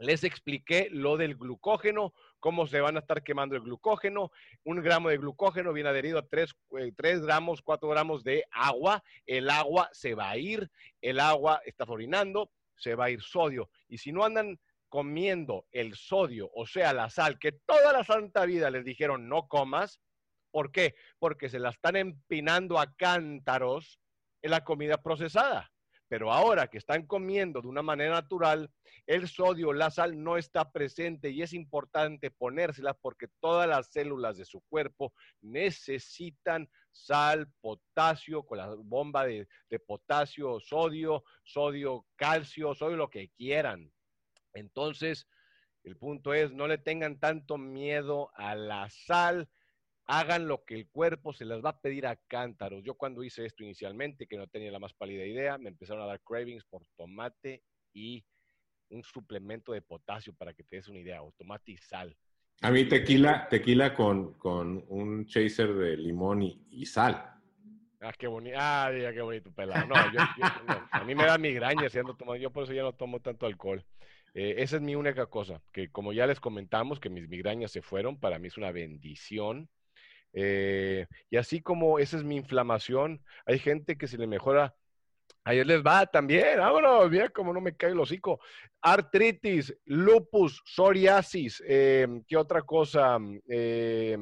les expliqué lo del glucógeno, cómo se van a estar quemando el glucógeno. Un gramo de glucógeno viene adherido a 3, eh, gramos, 4 gramos de agua. El agua se va a ir, el agua está florinando, se va a ir sodio. Y si no andan comiendo el sodio, o sea, la sal, que toda la santa vida les dijeron no comas, ¿por qué? Porque se la están empinando a cántaros en la comida procesada. Pero ahora que están comiendo de una manera natural, el sodio, la sal no está presente y es importante ponérsela porque todas las células de su cuerpo necesitan sal, potasio, con la bomba de, potasio, sodio, sodio, calcio, sodio, lo que quieran. Entonces, el punto es, no le tengan tanto miedo a la sal hagan lo que el cuerpo se les va a pedir a cántaros. Yo cuando hice esto inicialmente, que no tenía la más pálida idea, me empezaron a dar cravings por tomate y un suplemento de potasio para que te des una idea, o tomate y sal. A mí tequila, tequila con, con un chaser de limón y, sal. Ah, qué bonito. Ah, qué bonito pelado. No, a mí me da migraña siendo tomado. Yo por eso ya no tomo tanto alcohol. Eh, esa es mi única cosa, que como ya les comentamos, que mis migrañas se fueron, para mí es una bendición eh, y así como esa es mi inflamación, hay gente que se le mejora. Ayer les va también, vámonos, mira cómo no me cae el hocico. Artritis, lupus, psoriasis, eh, ¿qué otra cosa? Eh,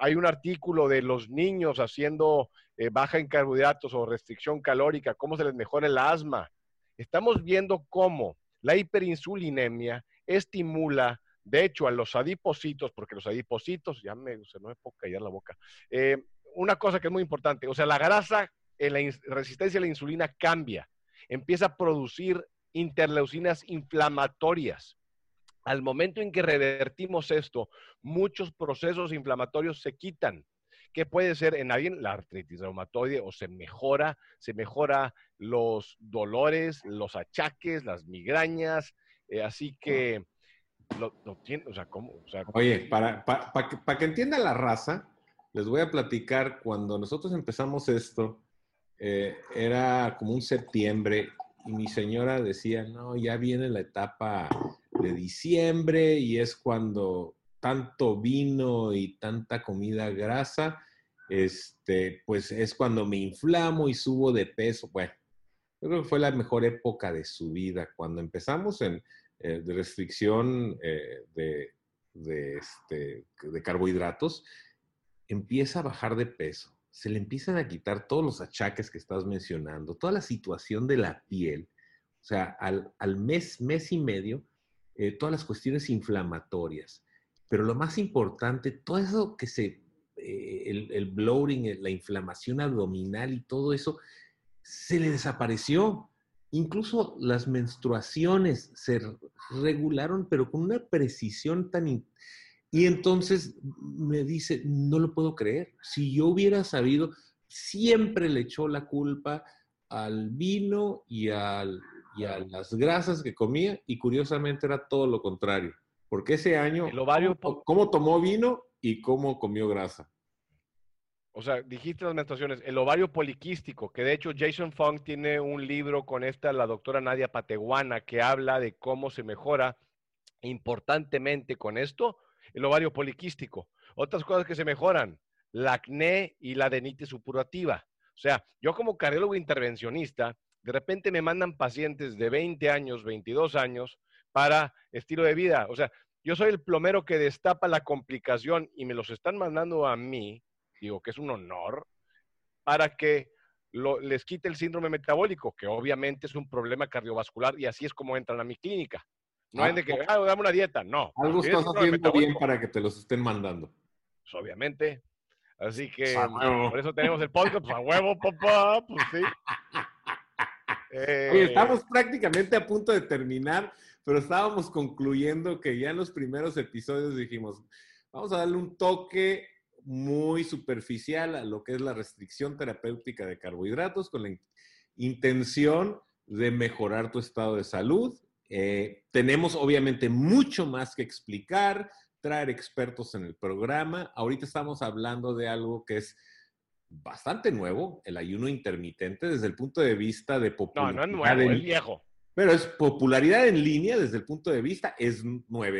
hay un artículo de los niños haciendo baja en carbohidratos o restricción calórica, cómo se les mejora el asma. Estamos viendo cómo la hiperinsulinemia estimula de hecho, a los adipocitos, porque los adipocitos, ya me, se no me puedo callar la boca, eh, una cosa que es muy importante, o sea, la grasa en la resistencia a la insulina cambia, empieza a producir interleucinas inflamatorias. Al momento en que revertimos esto, muchos procesos inflamatorios se quitan. ¿Qué puede ser en alguien? La artritis reumatoide o se mejora, se mejora los dolores, los achaques, las migrañas. Eh, así que lo, o sea, ¿cómo? Oye, para, para, que, entienda la raza, les voy a platicar, cuando nosotros empezamos esto, eh, era como un septiembre y mi señora decía, no, ya viene la etapa de diciembre y es cuando tanto vino y tanta comida grasa, este, pues es cuando me inflamo y subo de peso. Bueno, yo creo que fue la mejor época de su vida. Cuando empezamos en, eh, de restricción eh, de, este, de carbohidratos, empieza a bajar de peso. Se le empiezan a quitar todos los achaques que estás mencionando, toda la situación de la piel. O sea, al, mes, mes y medio, eh, todas las cuestiones inflamatorias. Pero lo más importante, todo eso que se, el, el bloating, la inflamación abdominal y todo eso, se le desapareció. Incluso las menstruaciones se regularon, pero con una precisión tan... Y entonces me dice, no lo puedo creer. Si yo hubiera sabido, siempre le echó la culpa al vino y, al, y a las grasas que comía y curiosamente era todo lo contrario. Porque ese año, El ovario... ¿cómo tomó vino y cómo comió grasa? O sea, dijiste las menstruaciones, el ovario poliquístico, que de hecho Jason Fung tiene un libro con esta, la doctora Nadia Pateguana, que habla de cómo se mejora importantemente con esto, el ovario poliquístico. Otras cosas que se mejoran, la acné y la adenitis supurativa. O sea, yo como cardiólogo intervencionista, de repente me mandan pacientes de 20 años, 22 años para estilo de vida. O sea, yo soy el plomero que destapa la complicación y me los están mandando a mí digo que es un honor, para que les quite el síndrome metabólico, que obviamente es un problema cardiovascular y así es como entran a mi clínica. No es de que, ah, dame una dieta, no. Algo estás haciendo bien para que te los estén mandando. Pues obviamente. Así que por eso tenemos el podcast, pues a huevo, papá, pues sí. Eh, estamos prácticamente a punto de terminar, pero estábamos concluyendo que ya en los primeros episodios dijimos, vamos a darle un toque muy superficial a lo que es la restricción terapéutica de carbohidratos con la intención de mejorar tu estado de salud. Eh, tenemos obviamente mucho más que explicar, traer expertos en el programa. Ahorita estamos hablando de algo que es bastante nuevo, el ayuno intermitente, desde el punto de vista de popularidad. No, no es nuevo, es viejo. Pero es popularidad en línea desde el punto de vista, es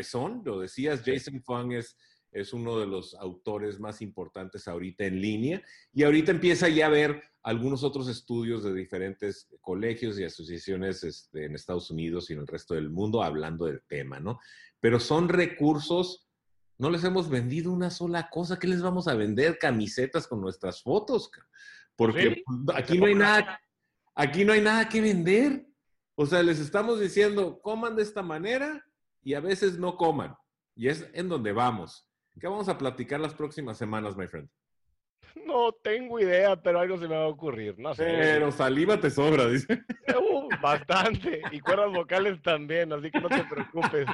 son lo decías, Jason Fung es, es uno de los autores más importantes ahorita en línea, y ahorita empieza ya a ver algunos otros estudios de diferentes colegios y asociaciones este, en Estados Unidos y en el resto del mundo hablando del tema, ¿no? Pero son recursos no les hemos vendido una sola cosa. ¿Qué les vamos a vender? Camisetas con nuestras fotos. Porque aquí no hay nada, aquí no hay nada que vender. O sea, les estamos diciendo, coman de esta manera y a veces no coman. Y es en donde vamos. ¿Qué vamos a platicar las próximas semanas, my friend? No tengo idea, pero algo se me va a ocurrir. No sé. Pero saliva te sobra, dice. Uh, bastante. Y cuerdas vocales también, así que no te preocupes.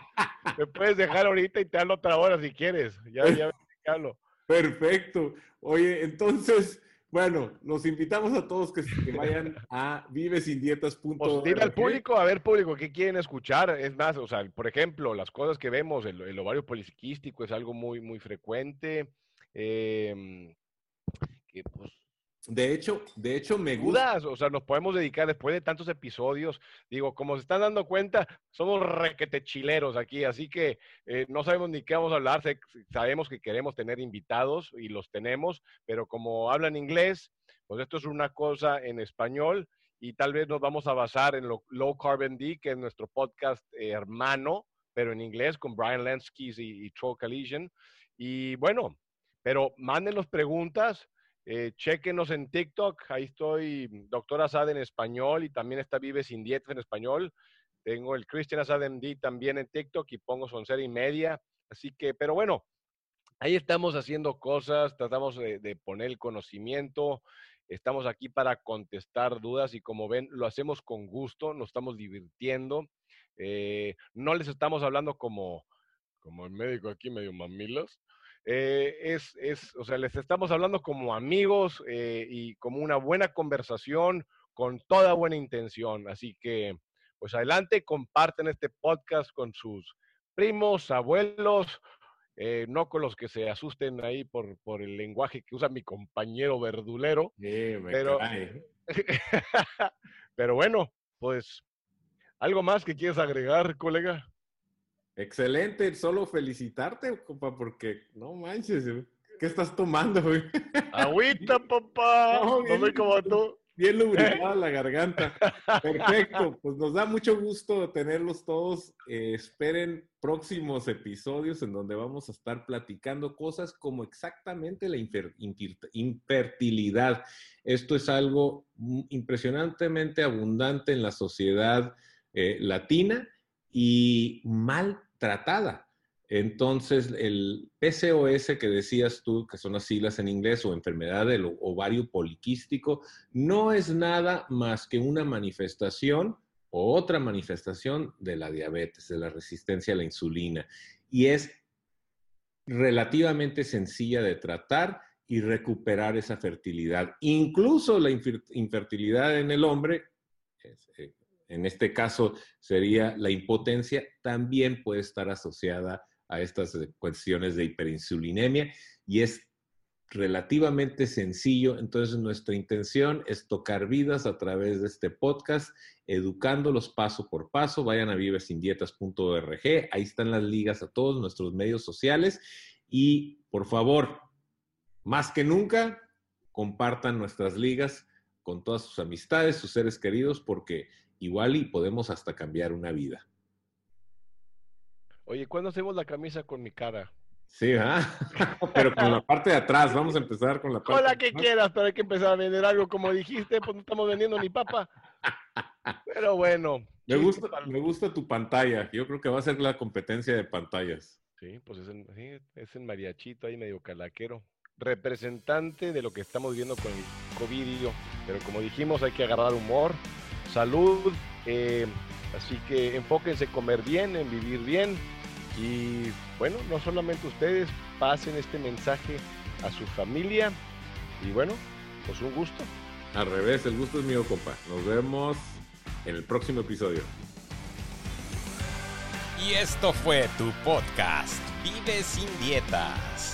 Me puedes dejar ahorita y te hablo otra hora si quieres. Ya, ya me Perfecto. Oye, entonces, bueno, los invitamos a todos que, vayan a vivesindietas.org. Pues dile al público, a ver, público, ¿qué quieren escuchar? Es más, o sea, por ejemplo, las cosas que vemos, el, el ovario poliquístico es algo muy, muy frecuente. Eh, pues, de hecho, de hecho me gusta. O sea, nos podemos dedicar después de tantos episodios. Digo, como se están dando cuenta, somos requete chileros aquí, así que eh, no sabemos ni qué vamos a hablar. Sabemos que queremos tener invitados y los tenemos, pero como hablan inglés, pues esto es una cosa en español y tal vez nos vamos a basar en lo Low Carbon D, que es nuestro podcast eh, hermano, pero en inglés con Brian Lensky y, y Troll Collision. Y bueno, pero mándenos preguntas eh, chequenos en TikTok, ahí estoy, Doctor Asad en español y también está Vive Sin Dieta en español. Tengo el Christian Asad MD también en TikTok y pongo son y media. Así que, pero bueno, ahí estamos haciendo cosas, tratamos de, poner el conocimiento. Estamos aquí para contestar dudas y como ven, lo hacemos con gusto, nos estamos divirtiendo. Eh, no les estamos hablando como, como el médico aquí medio mamilas, eh, es, es, o sea, les estamos hablando como amigos eh, y como una buena conversación con toda buena intención. Así que, pues adelante, comparten este podcast con sus primos, abuelos, eh, no con los que se asusten ahí por, por el lenguaje que usa mi compañero verdulero. pero, *laughs* pero bueno, pues, ¿algo más que quieres agregar, colega? Excelente, solo felicitarte, compa, porque no manches, ¿qué estás tomando, güey? *laughs* Agüita, papá. No, soy como tú. Bien lubricada la garganta. Perfecto, pues nos da mucho gusto tenerlos todos. Eh, esperen próximos episodios en donde vamos a estar platicando cosas como exactamente la infertilidad. Esto es algo impresionantemente abundante en la sociedad eh, latina y mal tratada. Entonces, el PCOS que decías tú, que son las siglas en inglés, o enfermedad del ovario poliquístico, no es nada más que una manifestación o otra manifestación de la diabetes, de la resistencia a la insulina. Y es relativamente sencilla de tratar y recuperar esa fertilidad. Incluso la infertilidad en el hombre, eh, en este caso sería la impotencia, también puede estar asociada a estas eh, cuestiones de hiperinsulinemia y es relativamente sencillo. Entonces, nuestra intención es tocar vidas a través de este podcast, educándolos paso por paso. Vayan a vivesindietas.org, ahí están las ligas a todos nuestros medios sociales y por favor, más que nunca, compartan nuestras ligas con todas sus amistades, sus seres queridos, porque igual y podemos hasta cambiar una vida. Oye, ¿cuándo hacemos la camisa con mi cara? Sí, ¿ah? *laughs* pero con la parte de atrás, vamos a empezar con la parte Con la que quieras, pero hay que empezar a vender algo, como dijiste, pues no estamos vendiendo ni papa. *laughs* Pero bueno. Me gusta, me gusta tu pantalla, yo creo que va a ser la competencia de pantallas. Sí, pues es en, es en mariachito ahí medio calaquero. representante de lo que estamos viviendo con el COVID. Pero como dijimos, hay que agarrar humor, salud. Eh, así que enfóquense en comer bien, en vivir bien. Y bueno, no solamente ustedes, pasen este mensaje a su familia. Y bueno, pues un gusto. Al revés, el gusto es mío, compa. Nos vemos en el próximo episodio. Y esto fue tu podcast, Vive sin dietas.